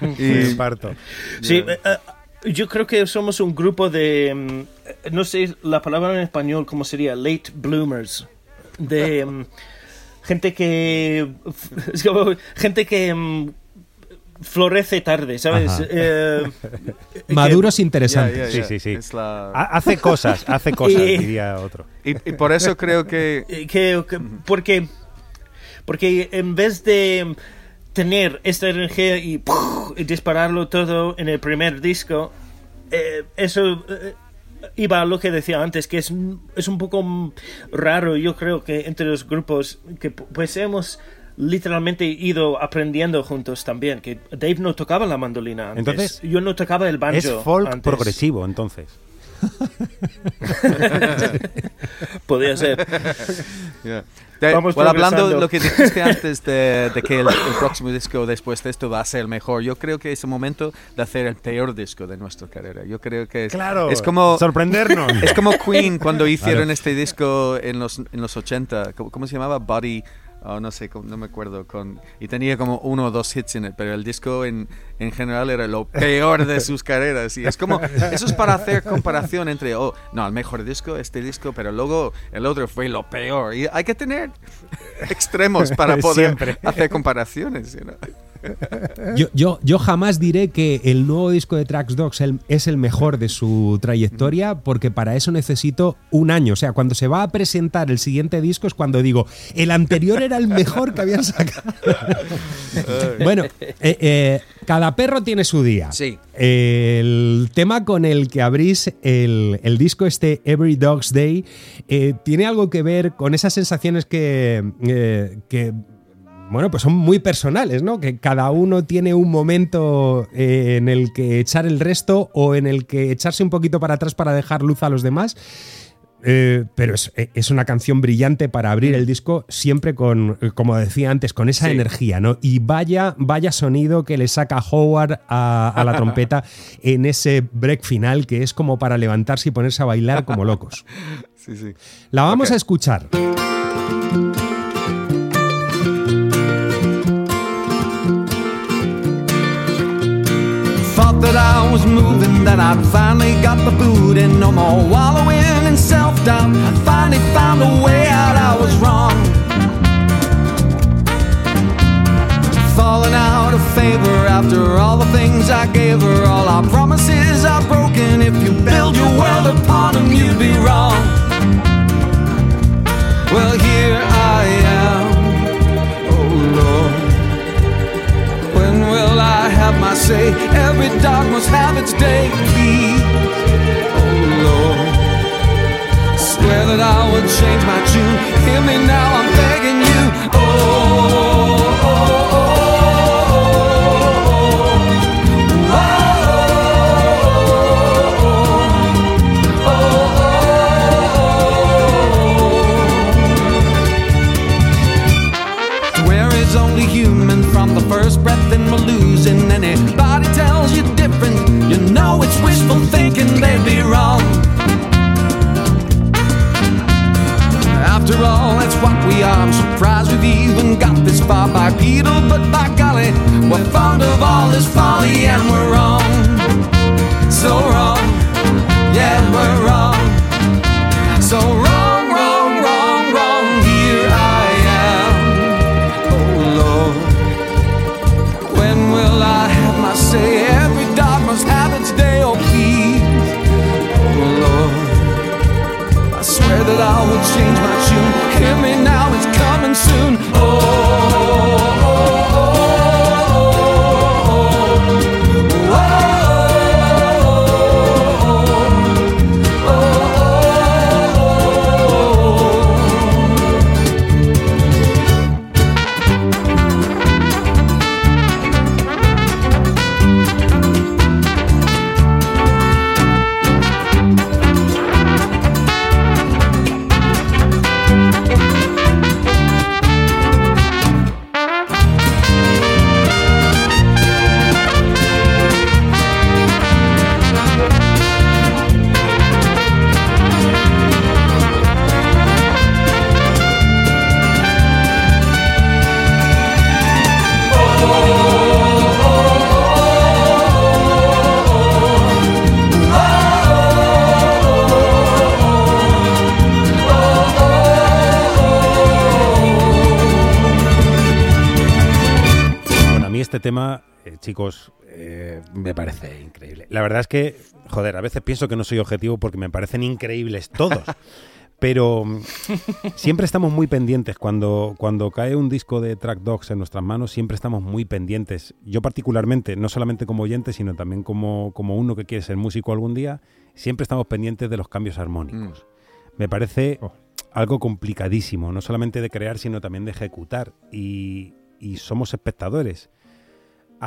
*laughs* Me y, parto. Sí, eh, eh, yo creo que somos un grupo de, mm, no sé la palabra en español, ¿cómo sería? Late bloomers. De mm, gente que, gente que mm, florece tarde, ¿sabes? Eh, *laughs* Maduros interesantes. Sí, sí, sí. La- Hace cosas, hace *laughs* cosas, Y- diría otro. y, y por eso creo que que, que- porque porque en vez de tener esta energía y, dispararlo todo en el primer disco eh, eso eh, iba a lo que decía antes que es, un- es un poco raro yo creo que entre los grupos que pu- pues hemos literalmente ido aprendiendo juntos también que Dave no tocaba la mandolina antes. Entonces, yo no tocaba el banjo Es folk antes. progresivo, entonces. *laughs* Podría ser. *laughs* Yeah. De- Vamos bueno, hablando de lo que dijiste antes de, de que el, el *laughs* próximo disco después de esto va a ser el mejor, yo creo que es el momento de hacer el peor disco de nuestra carrera. Yo creo que es, Claro, es como sorprendernos. es como Queen cuando hicieron Claro. este disco en los en los 80, ¿cómo, cómo se llamaba? Body oh, no sé, no me acuerdo con y tenía como uno o dos hits en él, pero el disco en, en general era lo peor de sus carreras y es como eso es para hacer comparación entre oh, no, el mejor disco, este disco, pero luego el otro fue lo peor y hay que tener extremos para *laughs* poder Siempre. hacer comparaciones, know. Yo, yo, yo jamás diré que el nuevo disco de Trax Dogs es el mejor de su trayectoria, porque para eso necesito un año. O sea, cuando se va a presentar el siguiente disco es cuando digo, el anterior era el mejor que habían sacado. *laughs* bueno, eh, eh, cada perro tiene su día. Sí. El tema con el que abrís el, el disco este Every Dog's Day eh, tiene algo que ver con esas sensaciones que, que bueno, pues son muy personales, ¿no? Que cada uno tiene un momento eh, en el que echar el resto o en el que echarse un poquito para atrás para dejar luz a los demás. Eh, pero es, es una canción brillante para abrir el disco, siempre con, eh, como decía antes, con esa Sí. energía, ¿no? Y vaya, vaya sonido que le saca Howard a, a la trompeta *laughs* en ese break final, que es como para levantarse y ponerse a bailar como locos. Sí, sí. La vamos a escuchar. Was moving, that I'd finally got the boot and no more wallowing in self doubt. I finally found a way out, I was wrong. Falling out of favor after all the things I gave her, all our promises are broken. If you build your world upon them, you'd be wrong. Well, here have my say? Every dog must have its day, please. Oh Lord, swear that I would change my tune. Hear me now, I'm begging you. Oh, are. I'm surprised we've even got this far bipedal, but by golly, we're fond of all this folly and we're wrong. So que, joder, a veces pienso que no soy objetivo porque me parecen increíbles todos. *laughs* Pero mm, siempre estamos muy pendientes. Cuando, cuando cae un disco de Track Dogs en nuestras manos, siempre estamos muy pendientes. Yo particularmente, no solamente como oyente, sino también como, como uno que quiere ser músico algún día, siempre estamos pendientes de los cambios armónicos. Me parece Oh. algo complicadísimo, no solamente de crear, sino también de ejecutar. Y, y somos espectadores.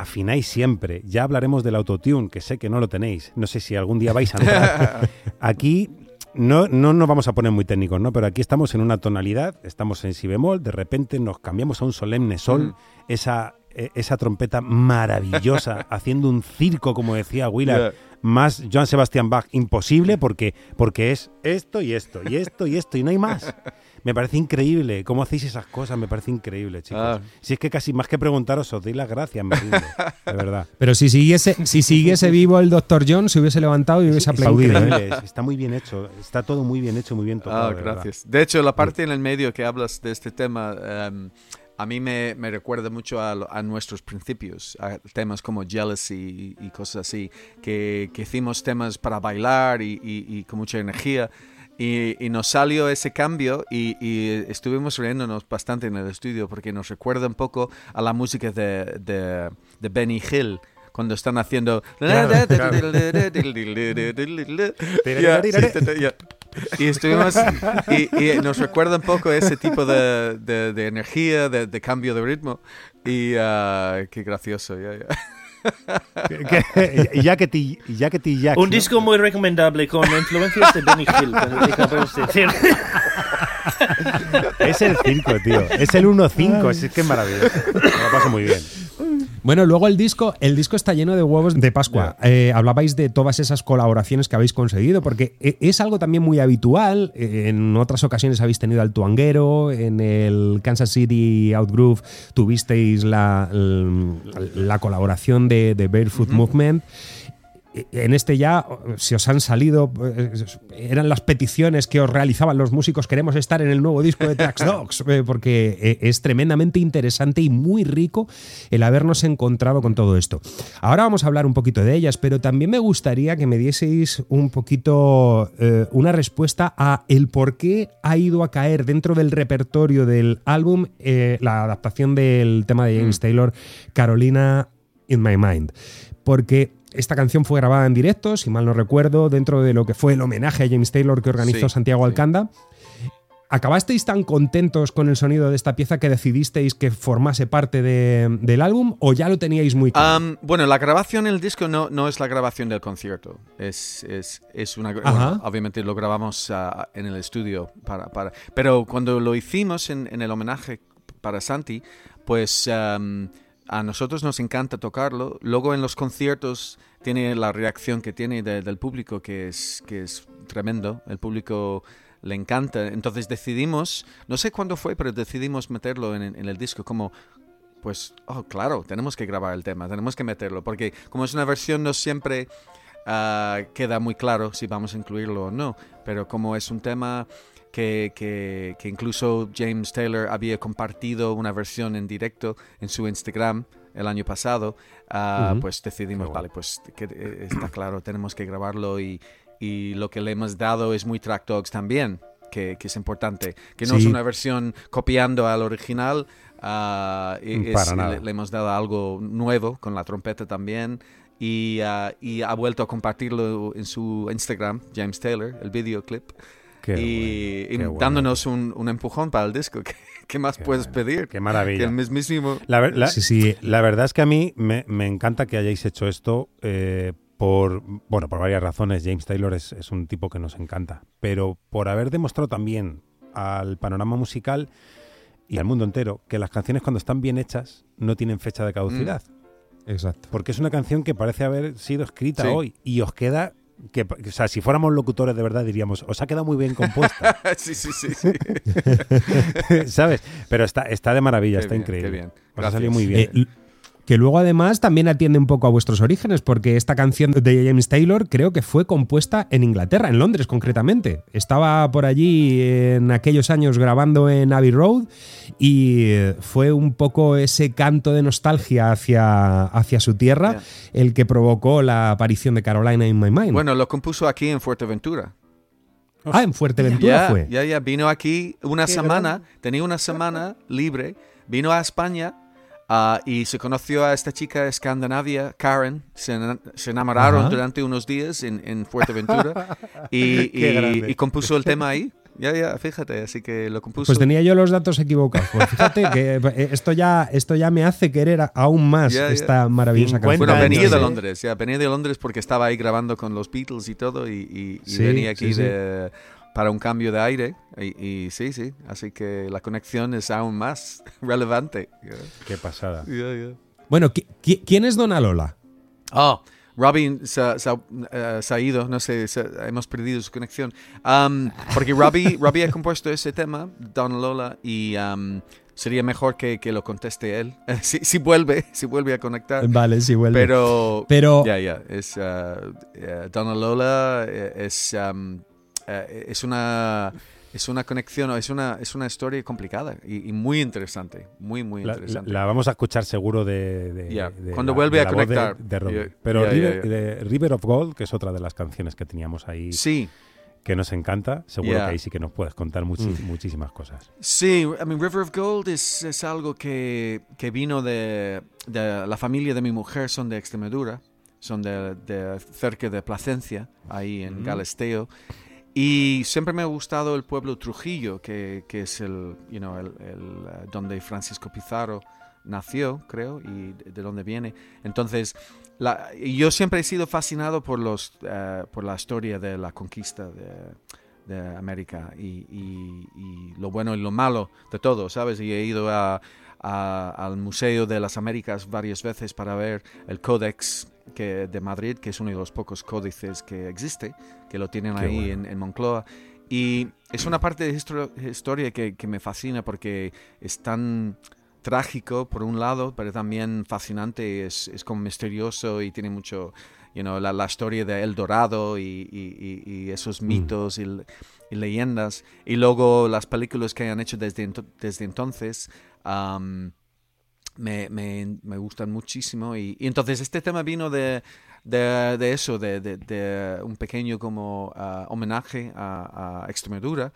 Afináis siempre. Ya hablaremos del autotune, que sé que no lo tenéis. No sé si algún día vais a entrar. *laughs* Aquí no, no nos vamos a poner muy técnicos, ¿no? Pero aquí estamos en una tonalidad, estamos en si bemol, de repente nos cambiamos a un solemne sol, Mm. esa, eh, esa trompeta maravillosa, *laughs* haciendo un circo, como decía Willard, más Joan Sebastian Bach imposible porque, porque es esto y esto, y esto y esto, y no hay más. *laughs* Me parece increíble. ¿Cómo hacéis esas cosas? Me parece increíble, chicos. Ah. Si es que casi más que preguntaros, os doy las gracias, me rindo, de verdad. *laughs* Pero si siguiese, si siguiese *laughs* vivo el Dr. John, se hubiese levantado y hubiese aplaudido. ¿eh? Está muy bien hecho. Está todo muy bien hecho, muy bien tocado. Ah, gracias. De hecho, la parte en el medio que hablas de este tema, em, a mí me, me recuerda mucho a, nuestros principios, a temas como jealousy y, y cosas así, que, que hicimos temas para bailar y, y- y con mucha energía. Y, y nos salió ese cambio y, y estuvimos riéndonos bastante en el estudio porque nos recuerda un poco a la música de, de, de Benny Hill. Cuando están haciendo... Y estuvimos y, y nos recuerda un poco ese tipo de, de- energía, de, cambio de ritmo. Y ah, qué gracioso. ya, *laughs* ya. Que- y Jackety, Jackety Jack, Un ¿no? disco muy recomendable con influencias de Benny Hill. decir. Es el 5, tío. Es el 1-5. Es que es maravilloso. Me lo paso muy bien. Bueno, luego el disco, el disco está lleno de huevos de Pascua. Eh, hablabais de todas esas colaboraciones que habéis conseguido, porque e- es algo también muy habitual. Eh, En otras ocasiones habéis tenido al Tuanguero, en el Kansas City Outgroove tuvisteis la, la colaboración de, de Barefoot Movement. En este ya se os han salido, eh, eran las peticiones que os realizaban los músicos, queremos estar en el nuevo disco de Trax Dogs, *laughs* eh, porque eh, es tremendamente interesante y muy rico el habernos encontrado con todo esto. Ahora vamos a hablar un poquito de ellas, pero también me gustaría que me dieseis un poquito eh, una respuesta a el por qué ha ido a caer dentro del repertorio del álbum eh, la adaptación del tema de James Taylor, Carolina in My Mind. Porque esta canción fue grabada en directo, si mal no recuerdo, dentro de lo que fue el homenaje a James Taylor que organizó Sí, Santiago sí. Alcanda. ¿Acabasteis tan contentos con el sonido de esta pieza que decidisteis que formase parte de- del álbum o ya lo teníais muy claro? Bueno, la grabación en el disco no, no es la grabación del concierto. Es, es, es una. Bueno, obviamente lo grabamos ah, en el estudio. Para, para, pero cuando lo hicimos en, en el homenaje para Santi, pues a nosotros nos encanta tocarlo. Luego en los conciertos tiene la reacción que tiene de- del público, que es, que es tremendo. El público le encanta. Entonces decidimos, no sé cuándo fue, pero decidimos meterlo en, el disco como pues, oh, claro, tenemos que grabar el tema, tenemos que meterlo, porque como es una versión no siempre ah, queda muy claro si vamos a incluirlo o no, pero como es un tema que, que- que incluso James Taylor había compartido una versión en directo en su Instagram el año pasado, ah, Ujú. pues decidimos, bueno. vale, pues que, eh, está claro, tenemos que grabarlo y, y lo que le hemos dado es muy Track Dogs también. Que, que es importante, que no es Sí. una versión copiando al original, y es- Para nada. le, le hemos dado algo nuevo con la trompeta también y, ah, y ha vuelto a compartirlo en su Instagram, James Taylor, el videoclip, Qué y, bueno, y qué bueno. dándonos un, un empujón para el disco. *laughs* ¿Qué, qué más Qué puedes bueno, pedir? Qué Que maravilla. el mismísimo... La, ver- la- Sí, sí. la verdad es que a mí me, me encanta que hayáis hecho esto eh, por, bueno, por varias razones. James Taylor es, es un tipo que nos encanta, pero por haber demostrado también al panorama musical y al mundo entero que las canciones cuando están bien hechas no tienen fecha de caducidad. Exacto. Porque es una canción que parece haber sido escrita Sí. hoy y os queda... Que, o sea, si fuéramos locutores de verdad diríamos, os ha quedado muy bien compuesta, *laughs* sí, sí, sí. sí. *laughs* ¿sabes? Pero está, está de maravilla, Qué está bien, increíble. qué bien. Os ha salido muy bien. Eh, que luego además también atiende un poco a vuestros orígenes, porque esta canción de James Taylor creo que fue compuesta en Inglaterra, en Londres concretamente. Estaba por allí en aquellos años grabando en Abbey Road y eh, fue un poco ese canto de nostalgia hacia, hacia su tierra el que provocó la aparición de Carolina in My Mind. Bueno, lo compuso aquí en Fuerteventura. ah, en Fuerteventura Ya, fue. ya, ya, vino aquí una Qué semana, tenía una semana libre, vino a España ah, y se conoció a esta chica de Escandinavia, Karen, se, se enamoraron Ajá. durante unos días en, en Fuerteventura *laughs* y, y- y compuso el tema ahí. ya, ya, fíjate, así que lo compuso. Pues tenía yo los datos equivocados. Pues fíjate que eh, esto ya, esto ya me hace querer aún más Ya, ya. esta maravillosa 50 canción. Bueno, venía años, de ¿eh? Londres, ya, venía de Londres porque estaba ahí grabando con los Beatles y todo y, y- y Sí, venía aquí sí, sí. Para un cambio de aire y, y sí, sí, así que la conexión es aún más *laughs* relevante. Qué pasada. Bueno, ¿qui- qui- ¿quién es Dona Lola? Oh, Robbie se, ha- se ha- eh, se ha ido, no sé, se- hemos perdido su conexión. Um, porque Robbie, *laughs* Robbie ha compuesto ese tema, Don Lola, y um, sería mejor que, que lo conteste él. *laughs* si, si vuelve, si vuelve a conectar. Vale, sí, vuelve. Pero, Pero- ya, ya, es uh, eh, Donna Lola eh, es, um, eh, es una es una conexión, es una es una historia complicada y, y muy interesante, muy muy La, interesante. la- la vamos a escuchar seguro de, de- Ya, de cuando la- vuelve de a la voz de- conectar. de Pero ya, River, de River of Gold, que es otra de las canciones que teníamos ahí sí, que nos encanta, seguro que ahí sí que nos puedes contar Mm. muchísimas cosas. sí, I mean, River of Gold es, es algo que, que vino de, de la familia de mi mujer, son de Extremadura, son de, de cerca de Placencia, ahí en Ujú. Galesteo. Y siempre me ha gustado el pueblo Trujillo, que, que es el, you know, el, el, eh, donde Francisco Pizarro nació, creo, y de, de donde viene. Entonces, la- yo siempre he sido fascinado por, los, eh, por la historia de la conquista de, de América y, y- y lo bueno y lo malo de todo, ¿sabes? Y he ido a- a- al Museo de las Américas varias veces para ver el Códex que, de Madrid, que es uno de los pocos códices que existe, que lo tienen Qué ahí bueno. en, en Moncloa. Y es una parte de histro- historia que, que me fascina porque es tan trágico por un lado, pero también fascinante, es, es como misterioso y tiene mucho, you know, la, la historia de El Dorado y, y- y- esos mitos y, l- y leyendas. Y luego las películas que han hecho desde, ento- desde entonces am, me, me- me gustan muchísimo. Y, entonces este tema vino de, de, de eso, de, de- un pequeño como ah, homenaje a, a Extremadura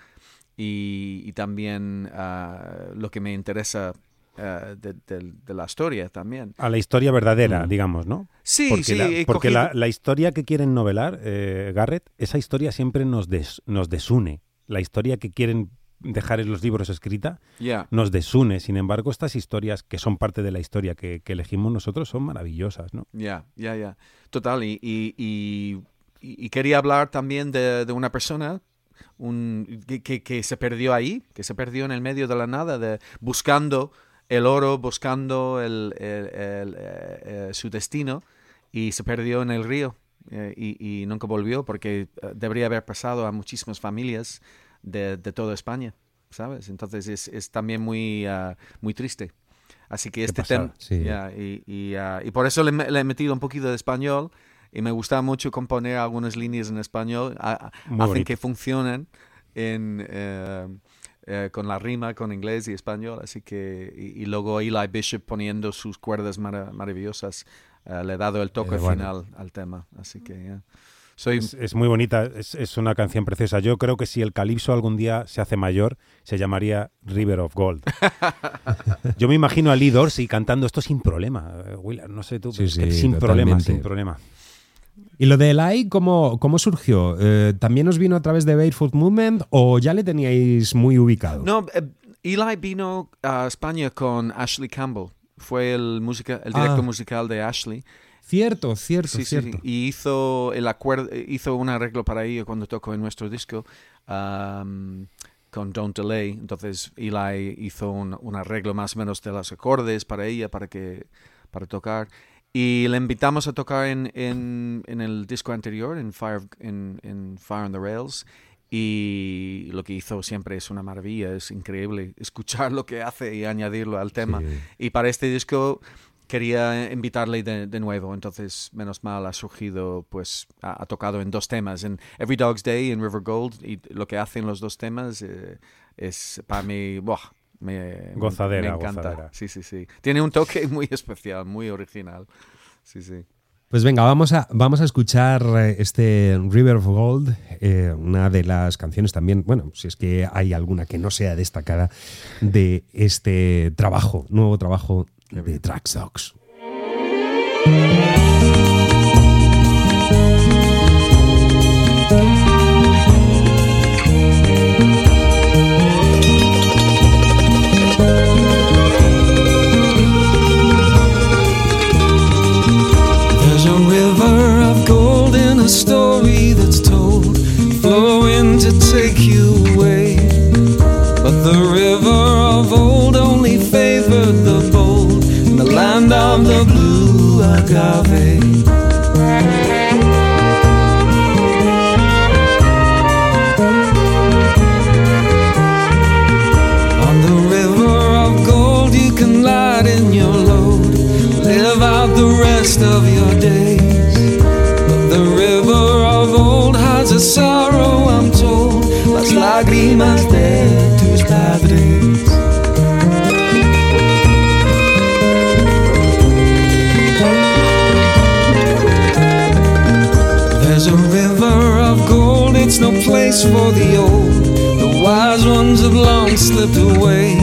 y, y también ah, lo que me interesa ah, de, de- de la historia también. A la historia verdadera, Mm. digamos, ¿no? Sí, porque sí, la, porque cogido- la, la historia que quieren novelar, eh, Garrett, esa historia siempre nos, des- nos desune. La historia que quieren dejar en los libros escrita Ya. nos desune. Sin embargo, estas historias que son parte de la historia que, que elegimos nosotros son maravillosas, ¿no? Ya, ya, ya. Total. Y, y, y- y quería hablar también de, de una persona un, que, que- que se perdió ahí, que se perdió en el medio de la nada, de, buscando el oro, buscando el, el- el, eh, eh, su destino y se perdió en el río eh, y, y nunca volvió porque debería haber pasado a muchísimas familias de, de toda España, ¿sabes? Entonces es, es también muy, ah, muy triste. Así que este tema... Sí. ya, y, y, ah, y por eso le, le he metido un poquito de español y me gusta mucho componer algunas líneas en español. a- hacen bonito. que funcionen en, eh, eh, con la rima, con inglés y español. Así que, y, y luego Eli Bishop poniendo sus cuerdas mara- maravillosas, eh, le he dado el toque Eh, bueno. final al tema. Así que, ya. Soy, Es, es muy bonita, es, es una canción preciosa. Yo creo que si el calipso algún día se hace mayor, se llamaría River of Gold. *laughs* Yo me imagino a Lee Dorsey cantando esto sin problema. Willard, no sé tú, Sí, sí, sin problema, sin problema. ¿Y lo de Eli cómo, cómo surgió? Eh, ¿También os vino a través de Barefoot Movement o ya le teníais muy ubicado? No, eh, Eli vino a España con Ashley Campbell. Fue el, música, el director Ah. musical de Ashley. Cierto, cierto, Sí, cierto. sí. Y hizo el acuerdo, hizo un arreglo para ella cuando tocó en nuestro disco um, con Don't Delay. Entonces Eli hizo un, un arreglo más o menos de los acordes para ella, para que para tocar. Y le invitamos a tocar en, en, en el disco anterior, en Fire, en, en Fire on the Rails. Y lo que hizo siempre es una maravilla, es increíble escuchar lo que hace y añadirlo al tema. Sí. Y para este disco quería invitarle de, de nuevo, entonces menos mal ha surgido, pues ha, ha tocado en dos temas, en Every Dog's Day y en River Gold, y lo que hacen los dos temas eh, es para mí, buah, me, Gozadera, me encanta. gozadera. Sí, sí, sí. Tiene un toque *laughs* muy especial, muy original. Sí, sí. Pues venga, vamos a, vamos a escuchar eh, este River of Gold, eh, una de las canciones también, bueno, si es que hay alguna que no sea destacada de este trabajo, nuevo trabajo de story that's told, flowing to take you away. But the river of old only favored the bold, in the land of the blue agave. On the river of gold, you can lighten your load, live out the rest of place for the old. The wise ones have long slipped away.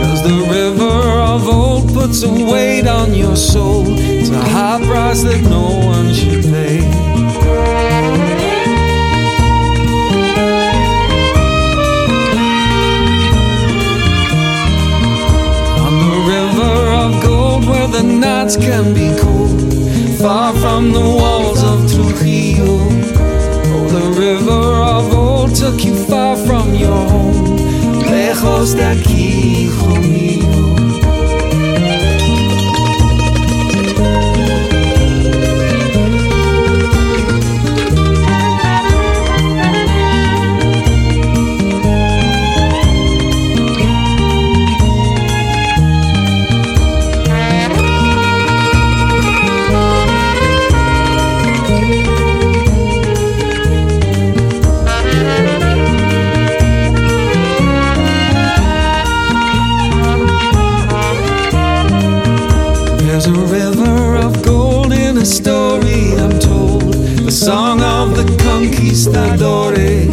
Cause the river of old puts a weight on your soul. It's a high price that no one should pay. On the river of gold where the nights can be cold, far from the lejos de aquí, hijo mío. Conquistadores.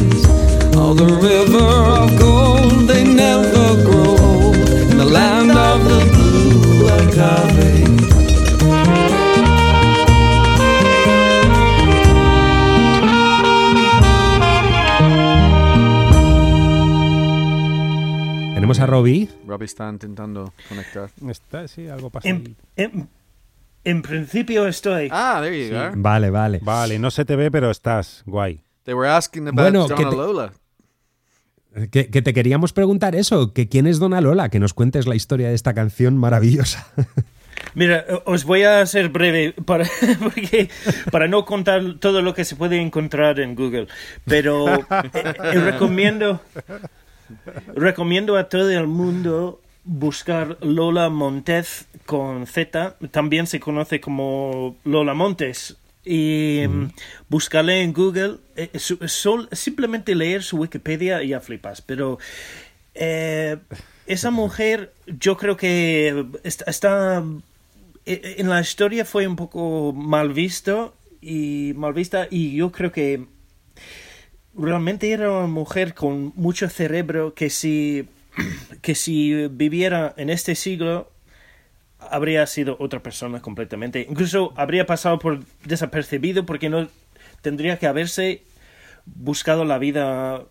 The river of gold, they never grow old. In the land of the blue agave. Tenemos a Robbie. Robbie está intentando conectar. Está, sí, algo pasa. En, en- en principio estoy. Ah, there you go. Vale, vale. Vale, no se te ve, pero estás guay. They were asking about Bueno, que Donna te- Lola. Que, que te queríamos preguntar eso, que quién es Dona Lola, que nos cuentes la historia de esta canción maravillosa. *laughs* Mira, os voy a ser breve para, *laughs* porque, para no contar todo lo que se puede encontrar en Google. Pero eh, eh, recomiendo, recomiendo a todo el mundo buscar Lola Montez con Z. También se conoce como Lola Montes. Y mm, buscarle en Google. eh, su- sol- simplemente leer su Wikipedia y ya flipas. Pero eh, esa mujer, yo creo que está, está- eh, en la historia fue un poco mal visto y mal vista y yo creo que realmente era una mujer con mucho cerebro que si *clears throat* que si viviera en este siglo habría sido otra persona completamente. Incluso habría pasado por desapercibido porque no tendría que haberse buscado la vida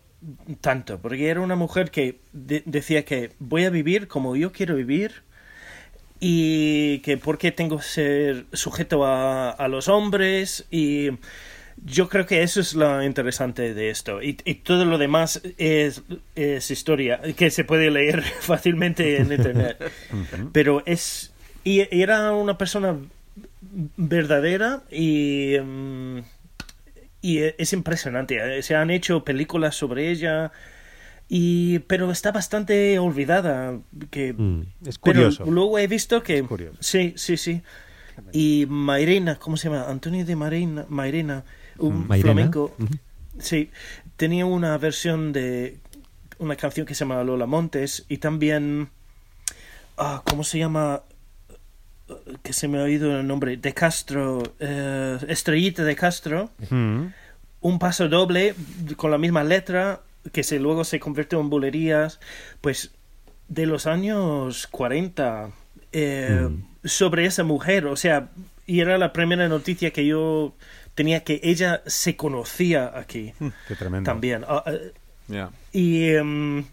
tanto porque era una mujer que de- decía que voy a vivir como yo quiero vivir y que por qué tengo que ser sujeto a, a los hombres y yo creo que eso es lo interesante de esto. Y, y todo lo demás es, es historia que se puede leer *laughs* fácilmente en internet. Pero es y era una persona verdadera y mm, y es impresionante. Se han hecho películas sobre ella y pero está bastante olvidada que Mm, Es pero curioso. luego he visto que Es curioso. sí sí sí. Y Mairena cómo se llama Antonio de Mairena Mairena un Mairena, flamenco. Sí tenía una versión de una canción que se llama Lola Montes y también ah, cómo se llama que se me ha oído el nombre de Castro eh, Estrellita de Castro Mm. un paso doble con la misma letra que se luego se convirtió en bulerías pues de los años 40 eh, sobre esa mujer o sea y era la primera noticia que yo tenía que ella se conocía aquí Qué tremendo. también Ah, Yeah. y, em,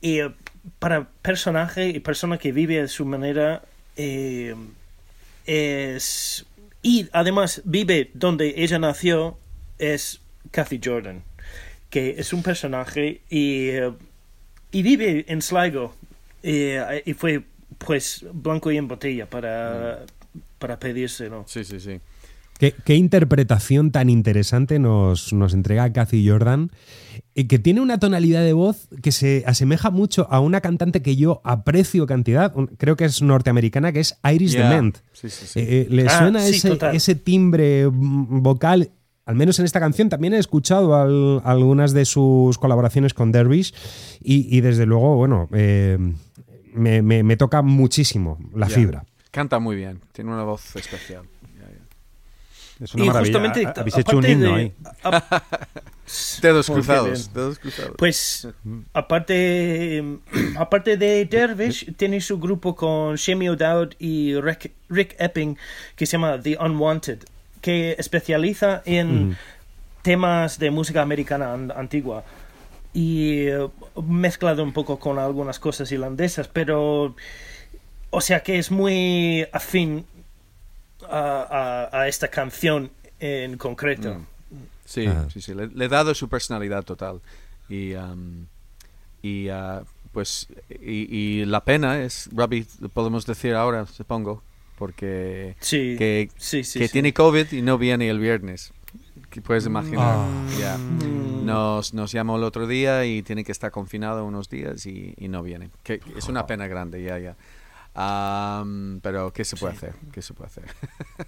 y eh, para personaje y persona que vive de su manera eh, es y además vive donde ella nació es Kathy Jordan que es un personaje y, eh, y vive en Sligo. Y, eh, y fue pues blanco y en botella para, para pedírselo. Sí, sí, sí. ¿Qué, qué interpretación tan interesante nos, nos entrega Cathy Jordan, y que tiene una tonalidad de voz que se asemeja mucho a una cantante que yo aprecio cantidad, un- creo que es norteamericana, que es Iris Yeah. Dement. Sí, sí, sí. Eh, eh, ¿Le Ah, suena sí, ese, ese timbre mm, vocal? Al menos en esta canción también he escuchado al- algunas de sus colaboraciones con Dervish y, y desde luego, bueno, eh, me, me- me toca muchísimo la Ya. fibra. Canta muy bien, tiene una voz especial. Es una y maravilla. justamente, Ha- Habéis hecho un himno de- ahí. a- *laughs* Dedos cruzados, bien. dedos cruzados. Pues aparte, *clears throat* aparte de Dervish, tiene su grupo con Shemi O'Dowd y Rick, Rick Epping que se llama The Unwanted, que especializa en temas de música americana an- antigua y eh, mezclado un poco con algunas cosas irlandesas, pero o sea que es muy afín a, a- a esta canción en concreto. Mm. Sí, Ajá. sí, sí. Le, le he dado su personalidad total. Y, am, y ah, pues, y, y la pena es, Robbie, podemos decir ahora, supongo, porque Sí, que, sí, sí, que sí. tiene COVID y no viene el viernes. Que puedes imaginar. Ah. Ya. Mm. Nos, nos llamó el otro día y tiene que estar confinado unos días y, y no viene. Que es una pena grande, ya, ya. Am, pero ¿qué se puede hacer? ¿Qué se puede hacer?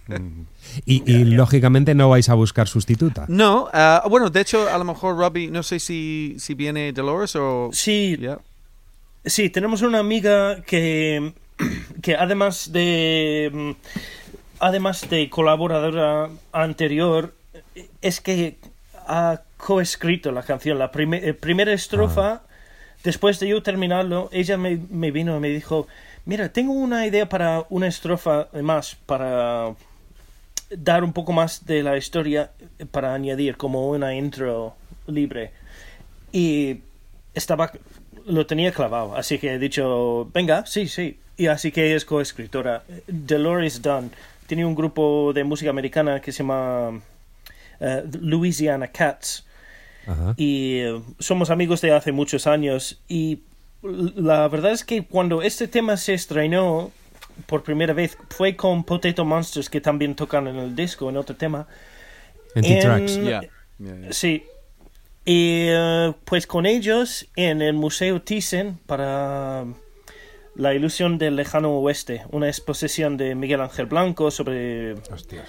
Mm. *laughs* Y, y, lógicamente no vais a buscar sustituta. No, ah, bueno, de hecho, a lo mejor Robbie, no sé si, si viene Dolores o... Sí. Sí, tenemos una amiga que, que además de además de colaboradora anterior, es que ha coescrito la canción. La eh, primera estrofa, después de yo terminarlo, ella me, me vino y me dijo, mira, tengo una idea para una estrofa más, para dar un poco más de la historia, eh, para añadir como una intro libre. Y estaba lo tenía clavado, así que he dicho, venga, sí, sí. Y así que es coescritora. Dolores Dunn tiene un grupo de música americana que se llama eh, Louisiana Cats Ajá. y eh, somos amigos de hace muchos años y la verdad es que cuando este tema se estrenó por primera vez fue con Potato Monsters que también tocan en el disco en otro tema En Ya, ya, ya. Sí. Y eh, pues con ellos en el Museo Thyssen para la ilusión del lejano oeste, una exposición de Miguel Ángel Blanco sobre Hostias.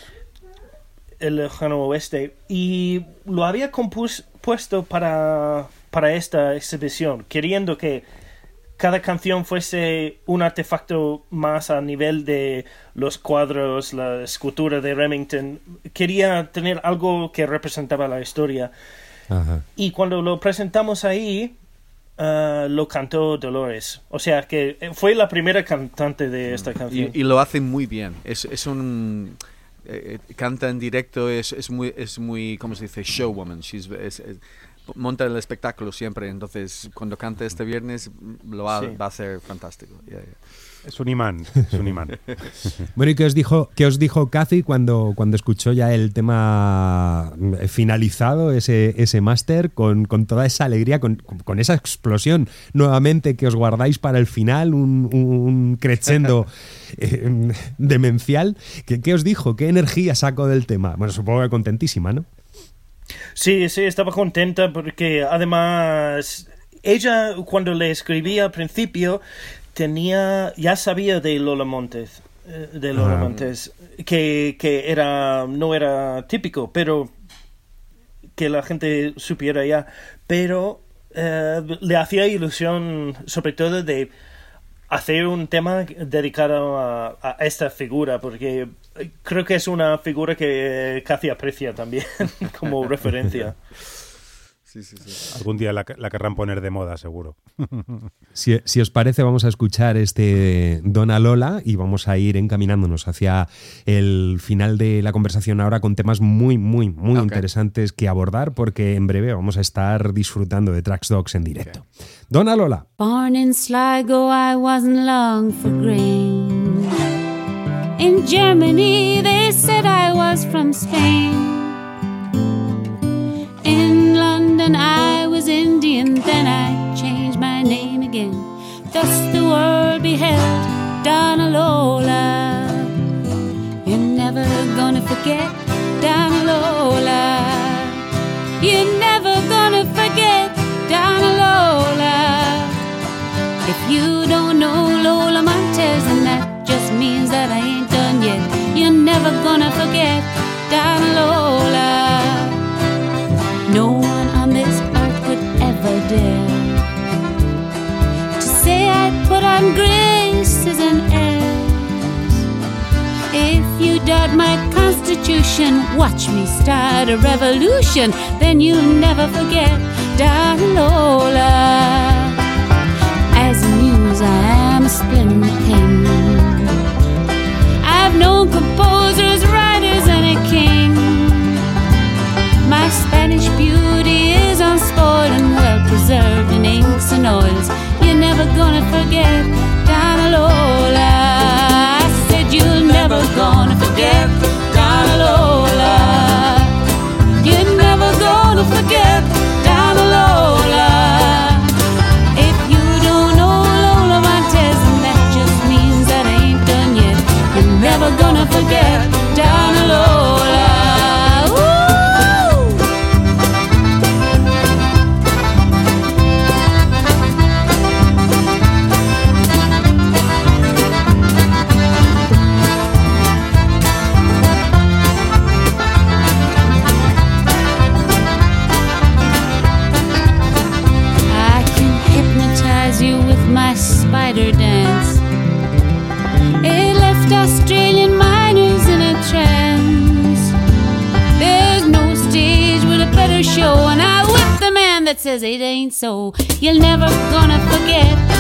el lejano oeste y lo había compuesto para, para esta exhibición, queriendo que cada canción fuese un artefacto más a nivel de los cuadros, la escultura de Remington. Quería tener algo que representaba la historia. Ajá. Y cuando lo presentamos ahí, ah, lo cantó Dolores. O sea que fue la primera cantante de esta canción. Y, y lo hace muy bien. Es, es un... eh, eh, canta en directo, es, es muy, es muy, ¿cómo se dice? Showwoman. She's, es- es- monta el espectáculo siempre. Entonces, cuando cante este viernes, lo va, Sí. va a ser fantástico. Es un imán, es un imán. *laughs* Bueno, ¿y qué os dijo, qué os dijo Cathy cuando, cuando escuchó ya el tema eh, finalizado, ese, ese máster, con, con toda esa alegría, con, con esa explosión nuevamente que os guardáis para el final, un, un crescendo *laughs* eh, demencial? ¿Qué, ¿Qué os dijo? ¿Qué energía sacó del tema? Bueno, supongo que contentísima, ¿no? Sí, sí, estaba contenta porque además ella cuando le escribí al principio tenía, ya sabía de Lola Montes, eh, de Lola Ah. Montes, que, que era, no era típico, pero que la gente supiera ya, pero eh, le hacía ilusión sobre todo de hacer un tema dedicado a, esta figura, porque creo que es una figura que casi aprecia también *laughs* como referencia. Sí, sí, sí. Algún día la, la querrán poner de moda, seguro. *laughs* Si, si os parece, vamos a escuchar este Dona Lola y vamos a ir encaminándonos hacia el final de la conversación ahora con temas muy, muy, muy Ok. interesantes que abordar porque en breve vamos a estar disfrutando de Tracks Dogs en directo. Dona Lola. Born in Sligo, I wasn't long for grain. In Germany, they said I was from Spain. then I was Indian, then I changed my name again. Thus the world beheld Donna Lola. You're never gonna forget Donna Lola. You're never gonna forget Donna Lola. If you don't know Lola Montez, then that just means that I ain't done yet. You're never gonna forget Donna Lola. dare to say I put on graces and airs. If you doubt my constitution, watch me start a revolution, then you'll never forget darling Lola. As a muse, I am a splendid thing. I've known forget so. You're never gonna forget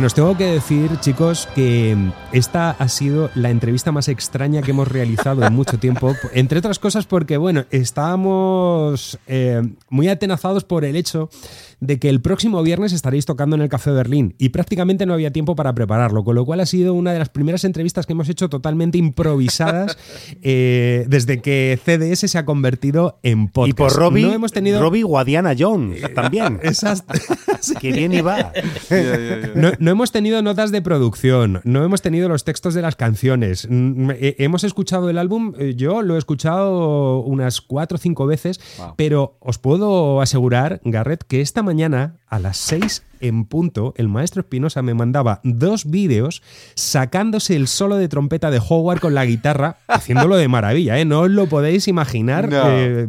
Bueno, tengo que decir, chicos, que esta ha sido la entrevista más extraña que hemos realizado en mucho tiempo. Entre otras cosas porque, bueno, estábamos eh, muy atenazados por el hecho de que el próximo viernes estaréis tocando en el Café Berlín y prácticamente no había tiempo para prepararlo, con lo cual ha sido una de las primeras entrevistas que hemos hecho totalmente improvisadas *laughs* eh, desde que CDS se ha convertido en podcast. Y por Robbie, no hemos tenido Robbie Guadiana Jones *laughs* también. esas *laughs* que bien iba. No, no hemos tenido notas de producción, no hemos tenido los textos de las canciones. Mm, eh, Hemos escuchado el álbum, eh, yo lo he escuchado unas cuatro o cinco veces, Wow. pero os puedo asegurar, Garrett, que esta mañana a las seis en punto, el maestro Espinosa me mandaba dos vídeos sacándose el solo de trompeta de Howard con la guitarra, *laughs* haciéndolo de maravilla, ¿eh? No os lo podéis imaginar. No. eh,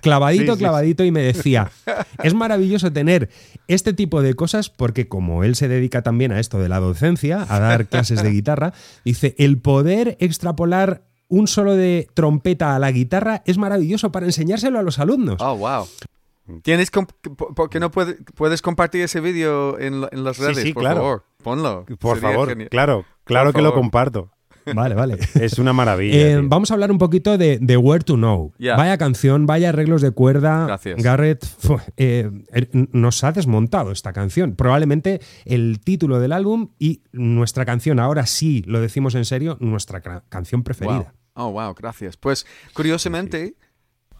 clavadito, Sí, sí, sí. clavadito, y me decía, *laughs* es maravilloso tener este tipo de cosas porque como él se dedica también a esto de la docencia, a dar *laughs* clases de guitarra, dice, el poder extrapolar un solo de trompeta a la guitarra es maravilloso para enseñárselo a los alumnos. Oh, wow. ¿Tienes comp- po- ¿Por qué no puede- puedes compartir ese vídeo en, en las Sí, redes? sí, por claro. favor, ponlo. Por Sería favor, genial. claro, claro Por que lo comparto. Vale, vale. *laughs* Es una maravilla. Eh, vamos a hablar un poquito de, de Where to Know. Ya. Vaya canción, vaya arreglos de cuerda. Gracias. Garrett eh, er- nos ha desmontado esta canción. Probablemente el título del álbum y nuestra canción, ahora sí lo decimos en serio, nuestra canción preferida. Wow. Oh, wow, gracias. Pues curiosamente,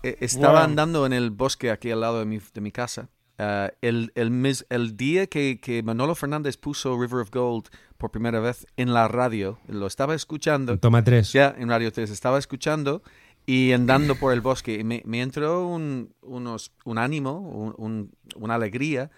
estaba Wow. andando en el bosque aquí al lado de mi, de mi casa. eh, el, el, mis- el día que, que Manolo Fernández puso River of Gold por primera vez en la radio, lo estaba escuchando. Toma tres. Ya, en Radio 3 estaba escuchando y andando por el bosque. Y me, me entró un, unos, un ánimo, un- un- una alegría.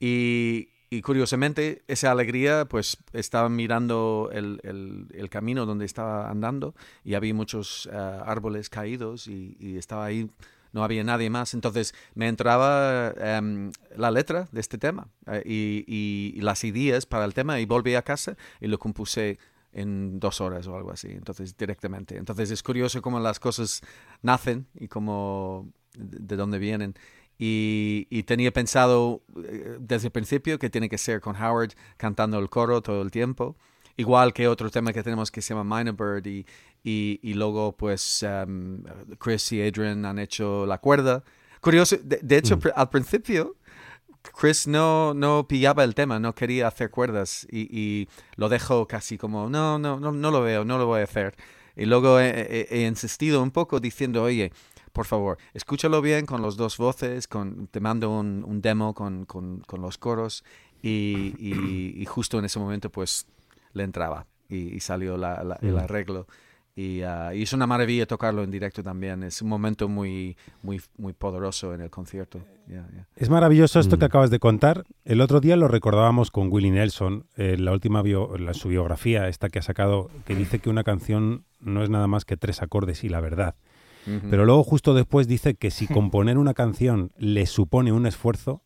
Y, y curiosamente, esa alegría, pues estaba mirando el, el- camino donde estaba andando y había muchos eh, árboles caídos y, estaba ahí. No había nadie más, entonces me entraba em, la letra de este tema eh, y, y- y las ideas para el tema y volví a casa y lo compuse en dos horas o algo así, entonces directamente. Entonces es curioso cómo las cosas nacen y cómo de de dónde vienen. Y, y tenía pensado eh, desde el principio que tiene que ser con Howard cantando el coro todo el tiempo, igual que otro tema que tenemos que se llama Minor Bird y, y, y luego pues em, Chris y Adrian han hecho la cuerda. Curioso, de, de hecho pr- al principio Chris no, no pillaba el tema, no quería hacer cuerdas y, y lo dejó casi como, no, no, no, no lo veo, no lo voy a hacer. Y luego he, he- he insistido un poco diciendo, oye, por favor, escúchalo bien con los dos voces, con, te mando un, un demo con, con- con los coros y, y- y justo en ese momento pues le entraba y, y salió la- la- el arreglo. Y, ah, y es una maravilla tocarlo en directo también, es un momento muy, muy, muy poderoso en el concierto. Yeah, yeah. Es maravilloso esto que Mm. acabas de contar. El otro día lo recordábamos con Willie Nelson, en la última bio- la, su biografía, esta que ha sacado, que dice que una canción no es nada más que tres acordes y la verdad. Pero luego justo después dice que si componer una canción le supone un esfuerzo,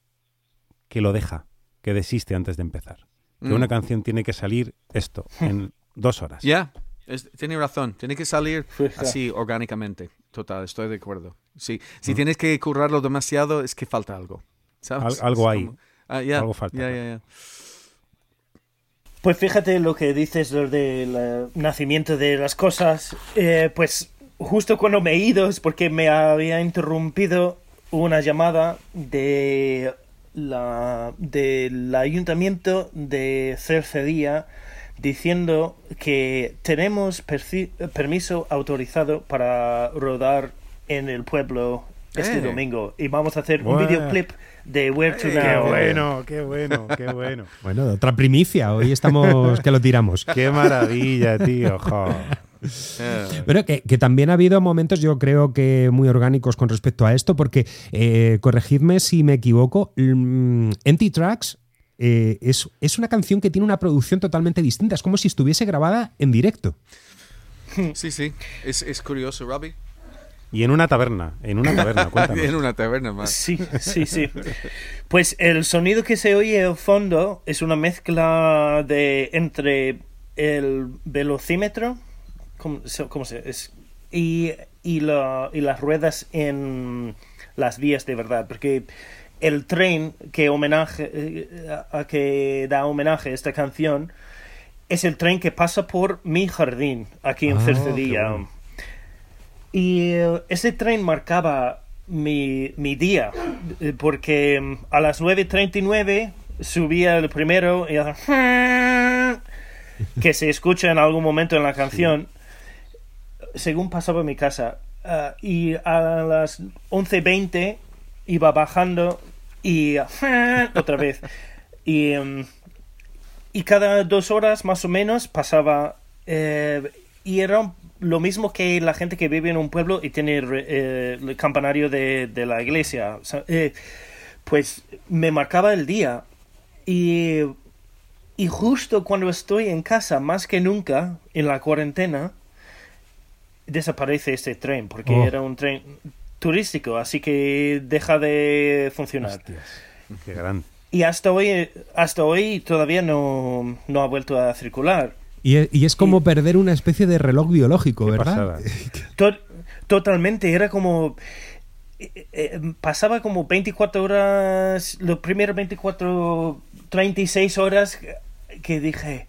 que lo deja, que desiste antes de empezar. Que Mm. una canción tiene que salir esto, en dos horas. Ya, es- tiene razón. Tiene que salir *laughs* así orgánicamente. Total, estoy de acuerdo. Sí, si Mm. tienes que currarlo demasiado, es que falta algo. ¿sabes? Al- algo hay. Ah, Algo falta. Pues fíjate lo que dices del nacimiento de las cosas. Eh, pues justo cuando me he ido es porque me había interrumpido una llamada de la del ayuntamiento de Cercedía diciendo que tenemos permiso autorizado para rodar en el pueblo este Eh. domingo y vamos a hacer un videoclip de Where to Eh, Qué Now. bueno, qué bueno, qué bueno. Bueno, otra primicia. Hoy estamos que lo tiramos. Qué maravilla, tío. jo. Eh, Pero que, que también ha habido momentos, yo creo que muy orgánicos con respecto a esto, porque eh, corregidme si me equivoco, mm, Empty Tracks eh, es, es una canción que tiene una producción totalmente distinta. Es como si estuviese grabada en directo. *laughs* sí, sí. Es, es curioso, Robbie. Y en una taberna, en una taberna, *laughs* cuéntanos. en una taberna más. Sí, sí, sí. Pues el sonido que se oye al fondo es una mezcla de entre el velocímetro ¿cómo, se- cómo se es? Y, y, la- y las ruedas en las vías de verdad. Porque el tren que homenaje eh, a, que da homenaje a esta canción es el tren que pasa por mi jardín aquí en Ah, Cercedilla. bueno. Y eh, ese tren marcaba mi, mi día, eh, porque mm, a las 9.39 subía el primero y *laughs* que se escucha en algún momento en la canción, según pasaba mi casa. Ah, y a las 11.20 iba bajando y *laughs* otra vez. Y, mm, y cada dos horas más o menos pasaba eh, y era lo mismo que la gente que vive en un pueblo y tiene eh, el campanario de, de la iglesia eh, pues me marcaba el día y, y justo cuando estoy en casa más que nunca en la cuarentena desaparece este tren porque Oh. era un tren turístico así que deja de funcionar Hostias, qué gran. y hasta hoy, hasta hoy todavía no, no ha vuelto a circular. Y es, y es como perder una especie de reloj biológico, ¿verdad? *laughs* To- totalmente, era como... eh, eh, pasaba como 24 horas, los primeros 24, 36 horas que dije,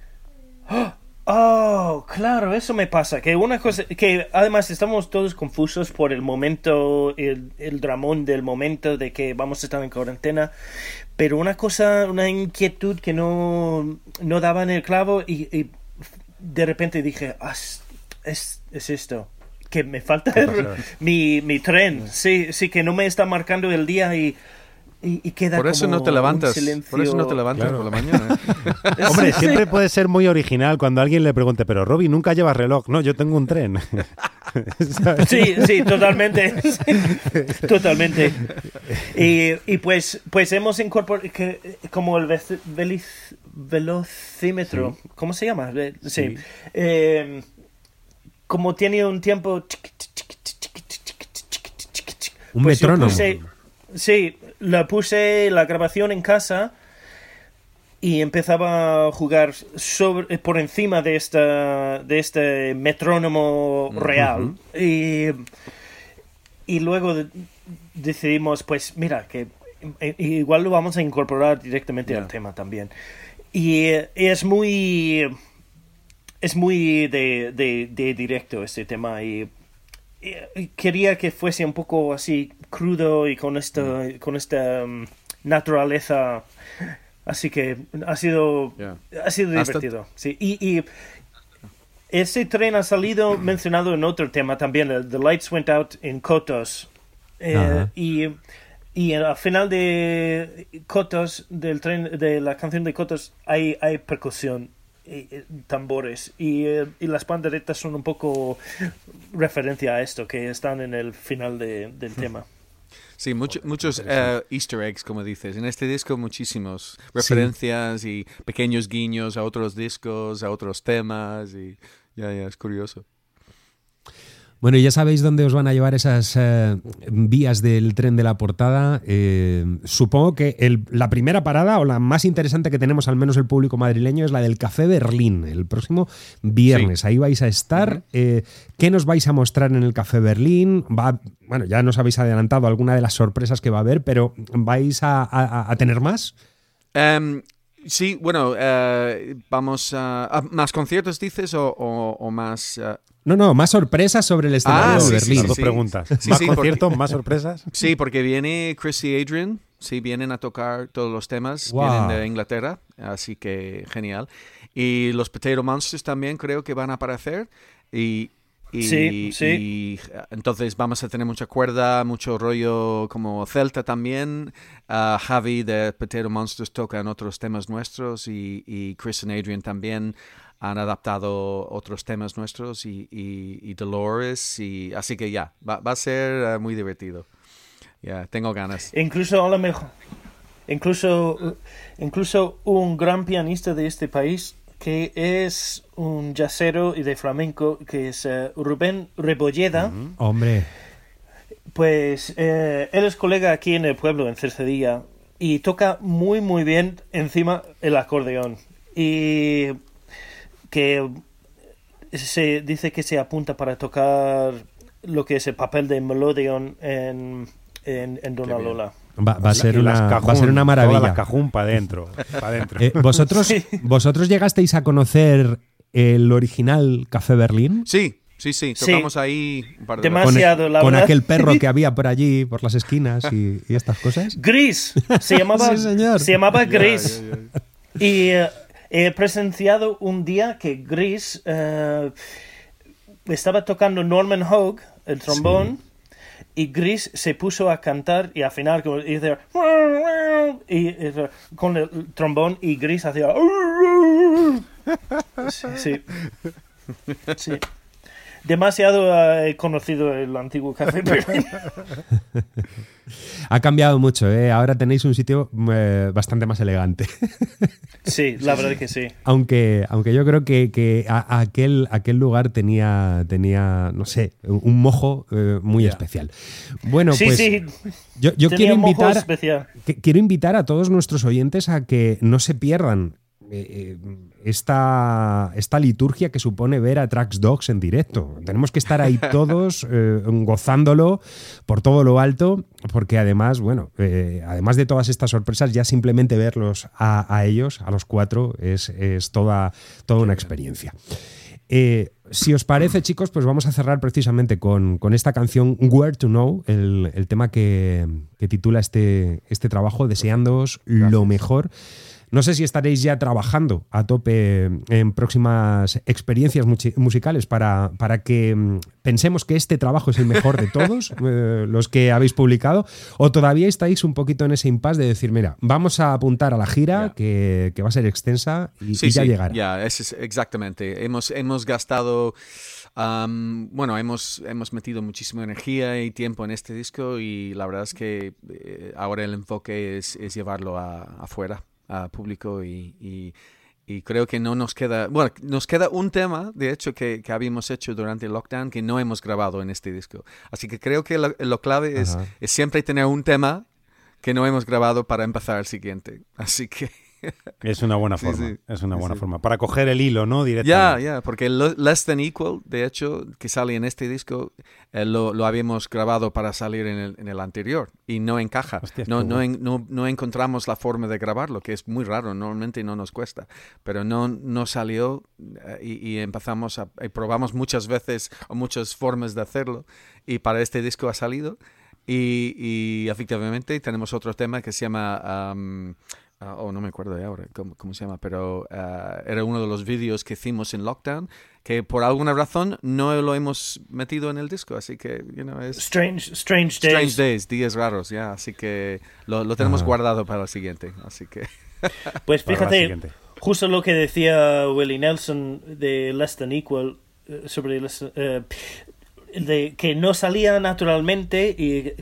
"Ah, Oh, claro, eso me pasa. Que una cosa, que además estamos todos confusos por el momento, el, el dramón del momento de que vamos a estar en cuarentena. Pero una cosa, una inquietud que no, no daba en el clavo y, y de repente dije, ah, es, es, es esto. Que me falta el- mi, mi tren. Sí, sí, que no me está marcando el día y, y, y queda Por eso como no te levantas. Por eso no te levantas Claro. por la mañana. ¿eh? Hombre, siempre puede ser muy original cuando alguien le pregunte, pero Robby, nunca llevas reloj. No, yo tengo un tren. ¿Sabes? Sí, sí, totalmente. Sí, totalmente. Y, y pues, pues hemos incorporado que, como el veliz- velocímetro. ¿Cómo se llama? Eh, Sí. Sí. Eh, como tiene un tiempo. Un pues metrónomo. puse- sí, la puse la grabación en casa y empezaba a jugar sobre, por encima de esta de este metrónomo real. Y, y luego de- decidimos pues mira que eh, igual lo vamos a incorporar directamente al tema también. Y eh, es muy es muy de, de, de directo este tema y y quería que fuese un poco así crudo y con esta con esta um, naturaleza. Así que ha sido Ya. ha sido Hasta- divertido sí. Y, y ese tren ha salido mencionado en otro tema también The Lights Went Out in Kotos. Eh, y y al final de Kotos del tren de la canción de Kotos hay hay percusión y, y tambores y, eh, y las panderetas son un poco referencia a esto que están en el final de- del tema. Sí, mucho- muchos eh, easter eggs, como dices. En este disco muchísimos referencias y pequeños guiños a otros discos, a otros temas y ya, ya, es curioso. Bueno, ya sabéis dónde os van a llevar esas eh, vías del tren de la portada. Eh, supongo que el- la primera parada o la más interesante que tenemos, al menos el público madrileño, es la del Café Berlín, el próximo viernes. Ahí vais a estar. Eh, ¿Qué nos vais a mostrar en el Café Berlín? Va, bueno, ya nos habéis adelantado alguna de las sorpresas que va a haber, pero ¿vais a, a- a tener más? Em, sí, bueno, eh, vamos a, a- ¿Más conciertos dices o, o- o más...? No, no, más sorpresas sobre el escenario Ah, de sí, sí, Berlín. Dos sí. preguntas. Sí, ¿Más sí, porque- conciertos, más sorpresas? *laughs* Sí, porque viene Chris y Adrian, sí, vienen a tocar todos los temas, Wow. vienen de Inglaterra, así que genial. Y los Potato Monsters también creo que van a aparecer. Y, y- Sí, sí. y, entonces vamos a tener mucha cuerda, mucho rollo como Celta también. Ah, Javi de Potato Monsters toca en otros temas nuestros y, y Chris y Adrian también han adaptado otros temas nuestros y, y- y Dolores. Y, así que ya, va, va a ser eh, muy divertido. Ya, tengo ganas. Incluso a lo mejor, incluso, incluso un gran pianista de este país que es un jazzero y de flamenco que es eh, Rubén Rebolleda. Hombre, Pues eh, él es colega aquí en el pueblo, en Cercedilla, y toca muy, muy bien encima el acordeón. Y que se dice que se apunta para tocar lo que es el papel de Melodion en, en, en Dona. Lola. va, va a ser una, cajún, va a ser una Todas maravilla. las cajún para adentro. Pa' dentro. Eh, ¿vosotros, *laughs* ¿Vosotros llegasteis a conocer el original Café Berlín? Sí, sí, sí, Sí. tocamos ahí un par de Demás- Con, Demasiado, la con verdad. aquel perro que *laughs* había por allí, por las esquinas y, y estas cosas. Gris, se llamaba, *laughs* Sí, señor. se llamaba Gris. Y eh, he presenciado un día que Gris eh, estaba tocando Norman Hogue, el trombón, y Gris se puso a cantar y afinar como- y, con el trombón y Gris hacía... *laughs* Sí, sí. *laughs* Sí. Demasiado eh, he conocido el antiguo Café *laughs* Berlín. Ha cambiado mucho, ¿eh? Ahora tenéis un sitio eh, bastante más elegante. *laughs* Sí, la verdad que sí. aunque, aunque yo creo que, que a- aquel, aquel lugar tenía, tenía, no sé, un mojo eh, muy especial. Bueno, sí, pues sí. yo, yo Tenía quiero mojo invitar, quiero invitar a todos nuestros oyentes a que no se pierdan eh, esta, esta liturgia que supone ver a Trax Dogs en directo. Tenemos que estar ahí *laughs* todos eh, gozándolo por todo lo alto, porque además, bueno, eh, además de todas estas sorpresas, ya simplemente verlos a, a ellos, a los cuatro, es, es toda, toda una experiencia. Eh, si os parece, chicos, pues vamos a cerrar precisamente con, con esta canción Where to Know, el, el tema que, que titula este, este trabajo, deseándoos lo mejor. No sé si estaréis ya trabajando a tope en próximas experiencias musicales para, para que mm, pensemos que este trabajo es el mejor de todos, *laughs* eh, los que habéis publicado, o todavía estáis un poquito en ese impasse de decir, mira, vamos a apuntar a la gira, que, que va a ser extensa y, Sí, y ya sí, llegará. Ya, es exactamente. Hemos, hemos gastado, bueno, hemos, hemos metido muchísima energía y tiempo en este disco y la verdad es que eh, ahora el enfoque es, es llevarlo a- afuera, a público y, y- y creo que no nos queda, bueno, nos queda un tema, de hecho, que, que habíamos hecho durante el lockdown que no hemos grabado en este disco. Así que creo que lo, lo clave es, es siempre tener un tema que no hemos grabado para empezar el siguiente. Así que... *laughs* Es una buena Sí, forma. sí. Es una buena sí. forma. Para coger el hilo, ¿no? Ya, Directamente. ya, porque lo- Less Than Equal, de hecho, que sale en este disco, eh, lo, lo habíamos grabado para salir en el, en el anterior y no encaja. Hostias, no, no, en- no, no encontramos la forma de grabarlo, que es muy raro, normalmente no nos cuesta, pero no, no salió eh, y, y empezamos a y probamos muchas veces o muchas formas de hacerlo y para este disco ha salido. Y, y efectivamente tenemos otro tema que se llama... am, ah, oh, no me acuerdo de ahora cómo, cómo se llama, pero ah, era uno de los vídeos que hicimos en lockdown que por alguna razón no lo hemos metido en el disco, así que, you know, es Strange, strange days. Strange Days, días raros, ya, así que lo, lo tenemos Ajá. guardado para el siguiente, así que... *laughs* Pues fíjate, justo lo que decía Willie Nelson de Less Than Equal eh, sobre Less- eh, de que no salía naturalmente y eh,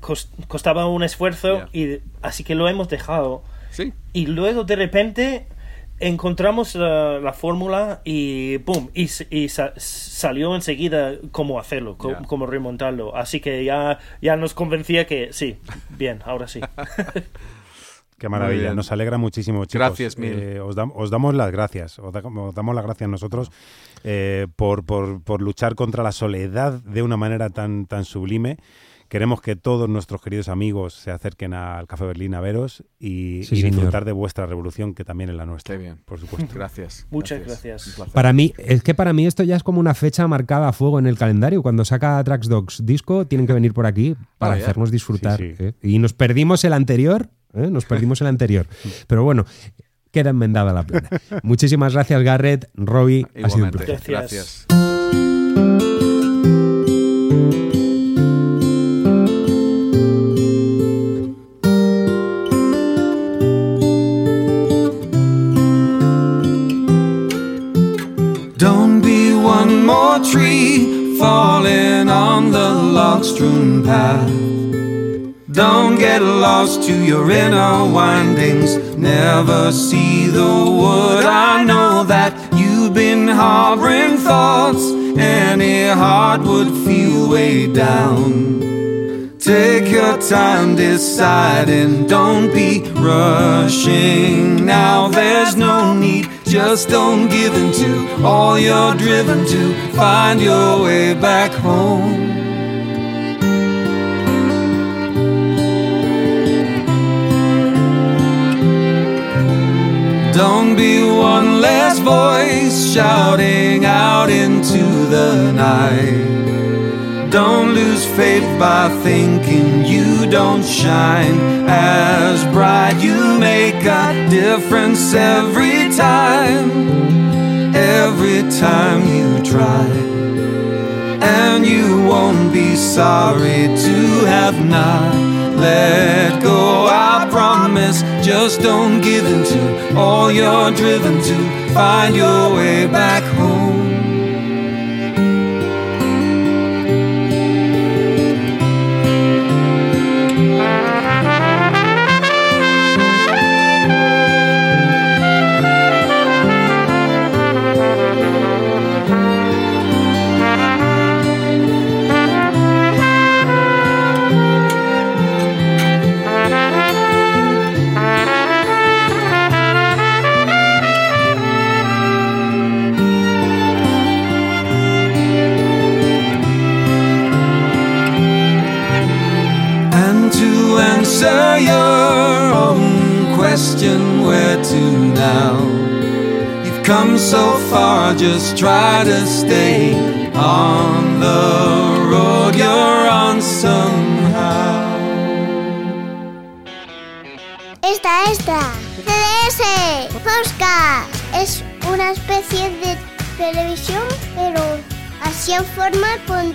cos- costaba un esfuerzo y así que lo hemos dejado Sí, y luego de repente encontramos la, la fórmula y ¡pum! Y, sa- salió enseguida cómo hacerlo, cómo remontarlo. Así que ya, ya nos convencía que sí, bien, ahora sí. *laughs* Qué maravilla. Nos alegra muchísimo, chicos. Gracias mil. Eh, os, dam- os damos las gracias. Os, da- os damos las gracias nosotros eh, por, por- por luchar contra la soledad de una manera tan, tan sublime. Queremos que todos nuestros queridos amigos se acerquen al Café Berlín a veros y, Sí, y señor. disfrutar de vuestra revolución, que también es la nuestra. Qué bien. Por supuesto. *laughs* gracias. Muchas gracias. Un placer. Para mí, es que para mí esto ya es como una fecha marcada a fuego en el calendario. Cuando saca Trax Dogs disco, tienen que venir por aquí para hacernos disfrutar. Sí, sí. ¿eh? Y nos perdimos el anterior, ¿eh? nos perdimos el anterior. *laughs* Pero bueno, queda enmendada la plana. *laughs* Muchísimas gracias, Garrett. Robbie, ha sido un placer. Gracias. gracias. Tree falling on the log strewn path. Don't get lost to your inner windings. Never see the wood. I know that you've been harboring thoughts. Any heart would feel weighed down. Take your time deciding, don't be rushing. Now there's no need, just don't give in to all you're driven to. Find your way back home. Don't be one less voice shouting out into the night. Don't lose faith by thinking you don't shine as bright. You make a difference every time, every time you try. And you won't be sorry to have not let go. I promise, just don't give in to all you're driven to. Find your way back home. answer your own question where to now? You've come so far, just try to stay on the road you're on somehow. Esta, esta, CDS, Podcast, es una especie de televisión, pero así en forma con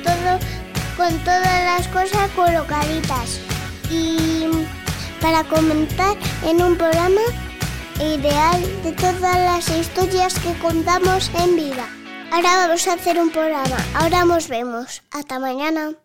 con todas las cosas colocaditas. Y para comentar en un programa ideal de todas las historias que contamos en vida. Ahora vamos a hacer un programa. Ahora nos vemos. Hasta mañana.